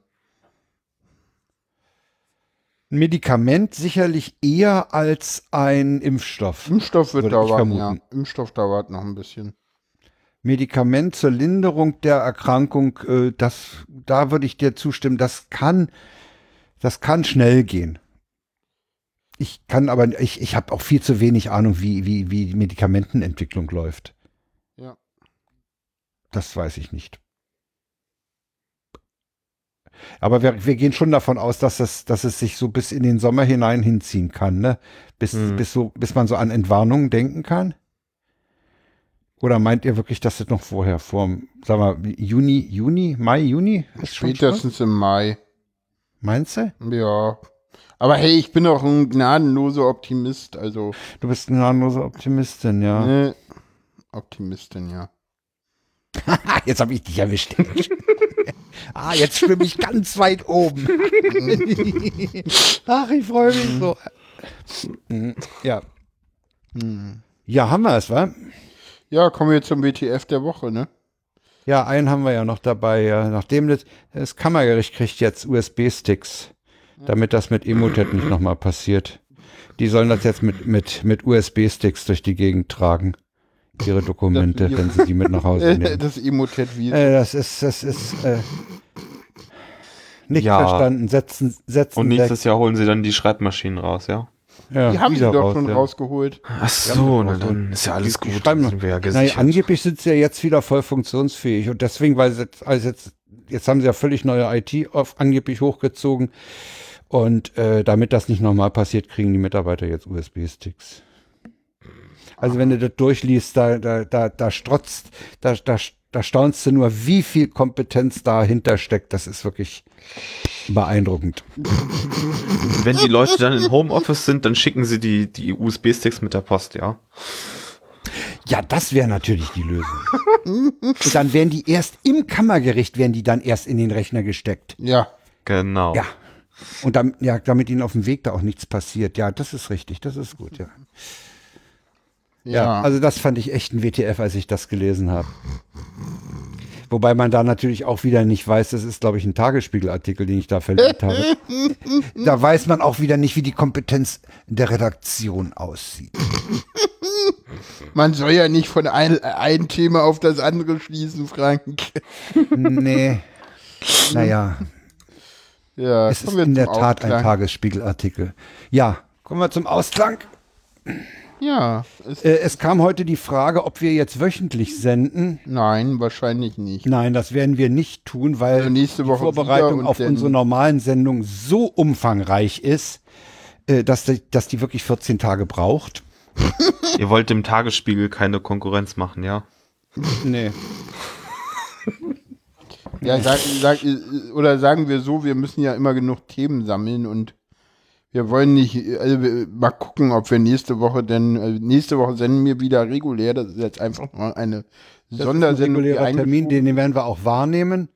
Ein Medikament sicherlich eher als ein Impfstoff. Impfstoff wird dauern, ja. Impfstoff dauert noch ein bisschen. Medikament zur Linderung der Erkrankung, äh, das, da würde ich dir zustimmen, das kann, das kann schnell gehen. Ich kann aber, ich, ich habe auch viel zu wenig Ahnung, wie, wie, wie die Medikamentenentwicklung läuft. Ja. Das weiß ich nicht. Aber wir, wir gehen schon davon aus, dass es, dass es sich so bis in den Sommer hinein hinziehen kann, ne? Bis, Hm. bis, so, bis man so an Entwarnungen denken kann? Oder meint ihr wirklich, dass es noch vorher, vor, sag mal, Juni, Juni, Mai, Juni? Ist? Spätestens im Mai. Meinst du? Ja. Aber hey, ich bin doch ein gnadenloser Optimist, also. Du bist eine harmlose Optimistin, ja. Ne, Optimistin, ja. Jetzt habe ich dich erwischt. ah, jetzt schwimme ich ganz weit oben. Ach, ich freue mich so. Mhm, Ja. Hm. Ja, haben wir es, wa? Ja, kommen wir zum WTF der Woche, ne? Ja, einen haben wir ja noch dabei. Ja. Nachdem das, das Kammergericht kriegt jetzt USB-Sticks, damit das mit Emotet nicht nochmal passiert. Die sollen das jetzt mit, mit, mit USB-Sticks durch die Gegend tragen. Ihre Dokumente, Das- wenn sie die mit nach Hause nehmen. das Emotet-Video. Äh, das ist, das ist, äh, nicht Ja. verstanden. Setzen, setzen Und weg. nächstes Jahr holen sie dann die Schreibmaschinen raus, ja? Ja, die haben sie doch raus, schon ja. rausgeholt. Ach so, na dann ist ja alles die gut. sind wir ja Naja, angeblich sind sie ja jetzt wieder voll funktionsfähig und deswegen, weil sie jetzt, also jetzt, jetzt haben sie ja völlig neue IT auf angeblich hochgezogen und äh, damit das nicht nochmal passiert, kriegen die Mitarbeiter jetzt USB-Sticks. Also wenn du das durchliest, da, da, da, da strotzt, da, da, da staunst du nur, wie viel Kompetenz dahinter steckt. Das ist wirklich beeindruckend. Wenn die Leute dann im Homeoffice sind, dann schicken sie die, die USB-Sticks mit der Post, ja? Ja, das wäre natürlich die Lösung. Und dann werden die erst im Kammergericht, werden die dann erst in den Rechner gesteckt. Ja. Genau. Ja. Und damit, ja, damit ihnen auf dem Weg da auch nichts passiert. Ja, das ist richtig, das ist gut, ja. Ja. Ja, also das fand ich echt ein WTF, als ich das gelesen habe. Wobei man da natürlich auch wieder nicht weiß, das ist, glaube ich, ein Tagesspiegelartikel, den ich da verlinkt habe. Da weiß man auch wieder nicht, wie die Kompetenz der Redaktion aussieht. Man soll ja nicht von ein, ein Thema auf das andere schließen, Frank. Nee. Naja, Ja, es ist in der Tat ein Ausklang. Tagesspiegelartikel. Ja, kommen wir zum Ausklang. Ja. Es, Äh, es kam heute die Frage, ob wir jetzt wöchentlich senden. nein, wahrscheinlich nicht. Nein, das werden wir nicht tun, weil Also nächste die Woche Vorbereitung wieder und auf unsere normalen Sendungen so umfangreich ist, äh, dass, die, dass die wirklich 14 Tage braucht. Ihr wollt dem Tagesspiegel keine Konkurrenz machen, ja? Nee. Ja, sag, sag, äh, oder sagen wir so, wir müssen ja immer genug Themen sammeln und wir wollen nicht, also mal gucken, ob wir nächste Woche denn, also nächste Woche senden wir wieder regulär, das ist jetzt einfach mal eine Das ist ein Sondersendung. die regulärer Termin, eingefügt- den werden wir auch wahrnehmen.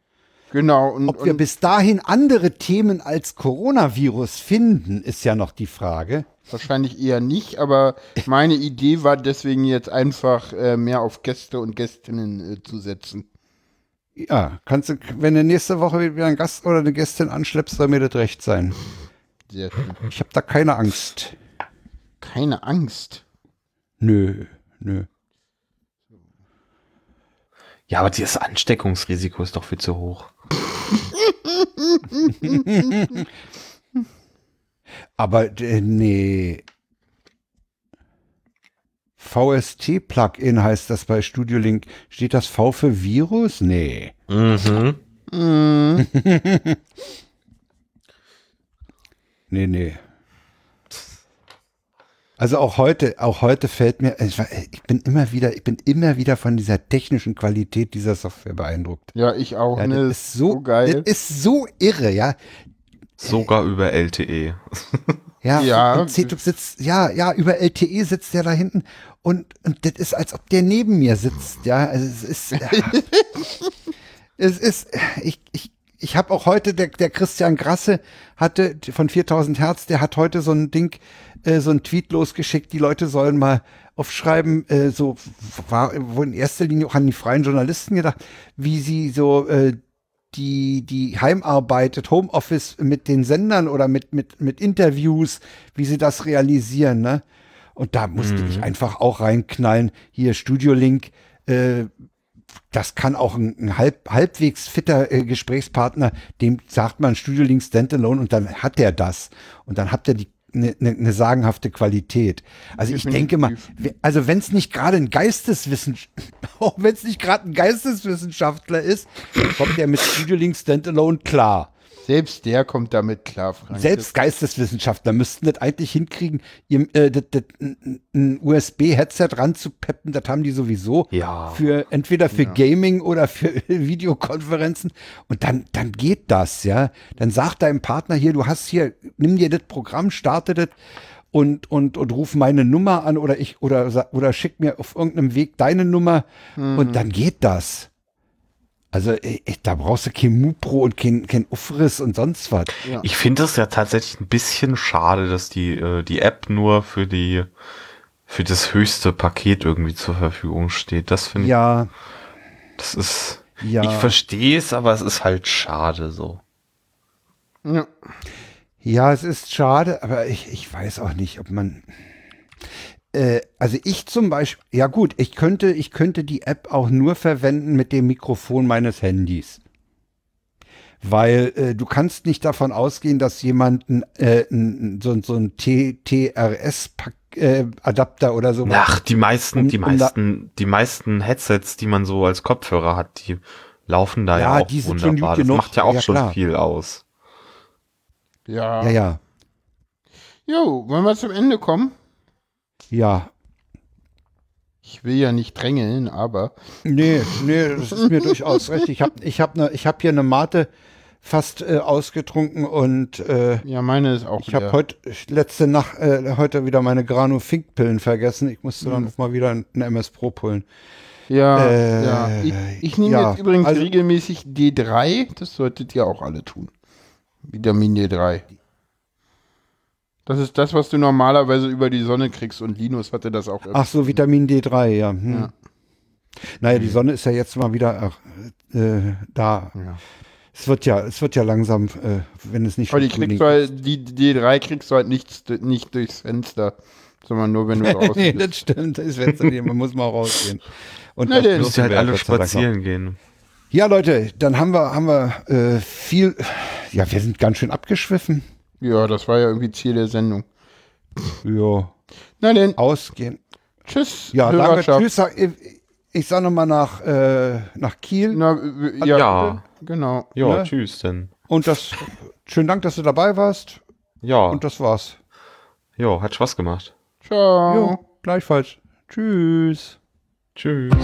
Genau, und, Ob wir und bis dahin andere Themen als Coronavirus finden, ist ja noch die Frage. wahrscheinlich eher nicht, aber meine Idee war deswegen jetzt einfach äh, mehr auf Gäste und Gästinnen äh, zu setzen. Ja, kannst du, wenn du nächste Woche wieder einen Gast oder eine Gästin anschleppst, soll mir das recht sein. Sehr schön. Ich habe da keine Angst. Keine Angst. Nö, nö. Ja, aber das Ansteckungsrisiko ist doch viel zu hoch. Aber äh, nee. VST-Plugin heißt das bei Studio Link. Steht das V für Virus? Nee. Mhm. Nee, nee. Also auch heute, auch heute fällt mir, ich war- ich bin immer wieder, ich bin immer wieder von dieser technischen Qualität dieser Software beeindruckt. Ja, ich auch. Ja, ne? das ist so, geil. Das ist so irre, ja. Sogar über. LTE. Ja, Ja. und CTUB sitzt, ja, ja, über LTE sitzt der da hinten und, und das ist, als ob der neben mir sitzt, ja. Also es ist, ja. es ist, ich, ich, ich habe auch heute, der, der Christian Grasse hatte von 4000 Hertz, der hat heute so ein Ding, äh, so ein Tweet losgeschickt, die Leute sollen mal aufschreiben, äh, so war wo in erster Linie auch an die freien Journalisten gedacht, wie sie so äh, die, die Heimarbeit, das Homeoffice mit den Sendern oder mit, mit, mit Interviews, wie sie das realisieren, ne? Und da musste ich einfach auch reinknallen. Hier Studio Link, äh, das kann auch ein, ein halb, halbwegs fitter äh, Gesprächspartner, dem sagt man Studio Link Standalone und dann hat der das. Und dann habt ihr die eine ne, ne sagenhafte Qualität. Also ich denke mal, also wenn es nicht gerade ein Geisteswissenschaftler, auch wenn es nicht gerade ein Geisteswissenschaftler ist, kommt der mit Studio Link Standalone klar. Selbst der kommt damit klar, Frank. Selbst Geisteswissenschaftler müssten das eigentlich hinkriegen, ihr, äh, das, das, ein- USB-Headset ranzupeppen, das haben die sowieso. Ja. Für, entweder für Gaming oder für Videokonferenzen. Und dann, dann geht das, ja. Dann sagt deinem Partner hier, du hast hier, nimm dir das Programm, starte das und, und, und ruf meine Nummer an oder ich, oder, oder schick mir auf irgendeinem Weg deine Nummer und dann geht das. Also, äh, äh, da brauchst du kein Mupro und kein, kein Ufris und sonst was. Ja. Ich finde es ja tatsächlich ein bisschen schade, dass die, äh, die App nur für die, für das höchste Paket irgendwie zur Verfügung steht. Das finde ich, Ja, das ist, ja. ich verstehe es, aber es ist halt schade so. Ja. Ja, es ist schade, aber ich, ich weiß auch nicht, ob man. Äh, also ich zum Beispiel, ja gut, ich könnte, ich könnte die App auch nur verwenden mit dem Mikrofon meines Handys. Weil äh, du kannst nicht davon ausgehen, dass jemand ein, äh, ein, so, so ein TRS-Adapter oder so. Ach, die meisten, Um- die um meisten, die meisten Headsets, die man so als Kopfhörer hat, die laufen da ja, Ja, auch die sind schon wunderbar. gut Das genug. macht ja auch Ja, schon klar. viel aus. Ja. Ja, ja, Jo, wollen wir zum Ende kommen? Ja. Ich will ja nicht drängeln, aber Nee, nee, das ist mir durchaus recht. Ich habe ich hab ne, ich hab hier eine Mate fast äh, ausgetrunken und äh, ja, meine ist auch Ich habe heute letzte Nacht äh, heute wieder meine Grano Fink Pillen vergessen. Ich musste dann noch mal wieder ein MS Pro Pullen. Ja, Äh, ja. Ich, ich nehme ja, jetzt übrigens also- regelmäßig D3. Das solltet ihr auch alle tun. Vitamin D3. Das ist das, was du normalerweise über die Sonne kriegst und Linus hatte das auch. Ach so, Vitamin D3, ja. Hm. Ja. Naja, die Sonne ist ja jetzt mal wieder äh, da. Ja. Es wird ja, es wird ja langsam, äh, wenn es nicht Aber die kriegst du halt, die D3 kriegst du halt nicht, nicht durchs Fenster, sondern nur wenn du draußen nee, bist. das stimmt. Das Fenster, man muss mal rausgehen. Und Na Müsst ihr halt alle spazieren gehen. Ja, Leute, dann haben wir, haben wir äh, viel. Ja, wir sind ganz schön abgeschwiffen. Ja, das war ja irgendwie Ziel der Sendung. Ja. Na denn, ausgehen. tschüss. Ja, danke. Tschüss. Ich, ich sag nochmal nach, äh, nach Kiel. Na, ja, Ja. genau. Ja, Ne? tschüss denn. Und das, schönen Dank, dass du dabei warst. Ja, Und das war's. ja, hat Spaß gemacht. Ciao. Jo, gleichfalls. Tschüss. Tschüss.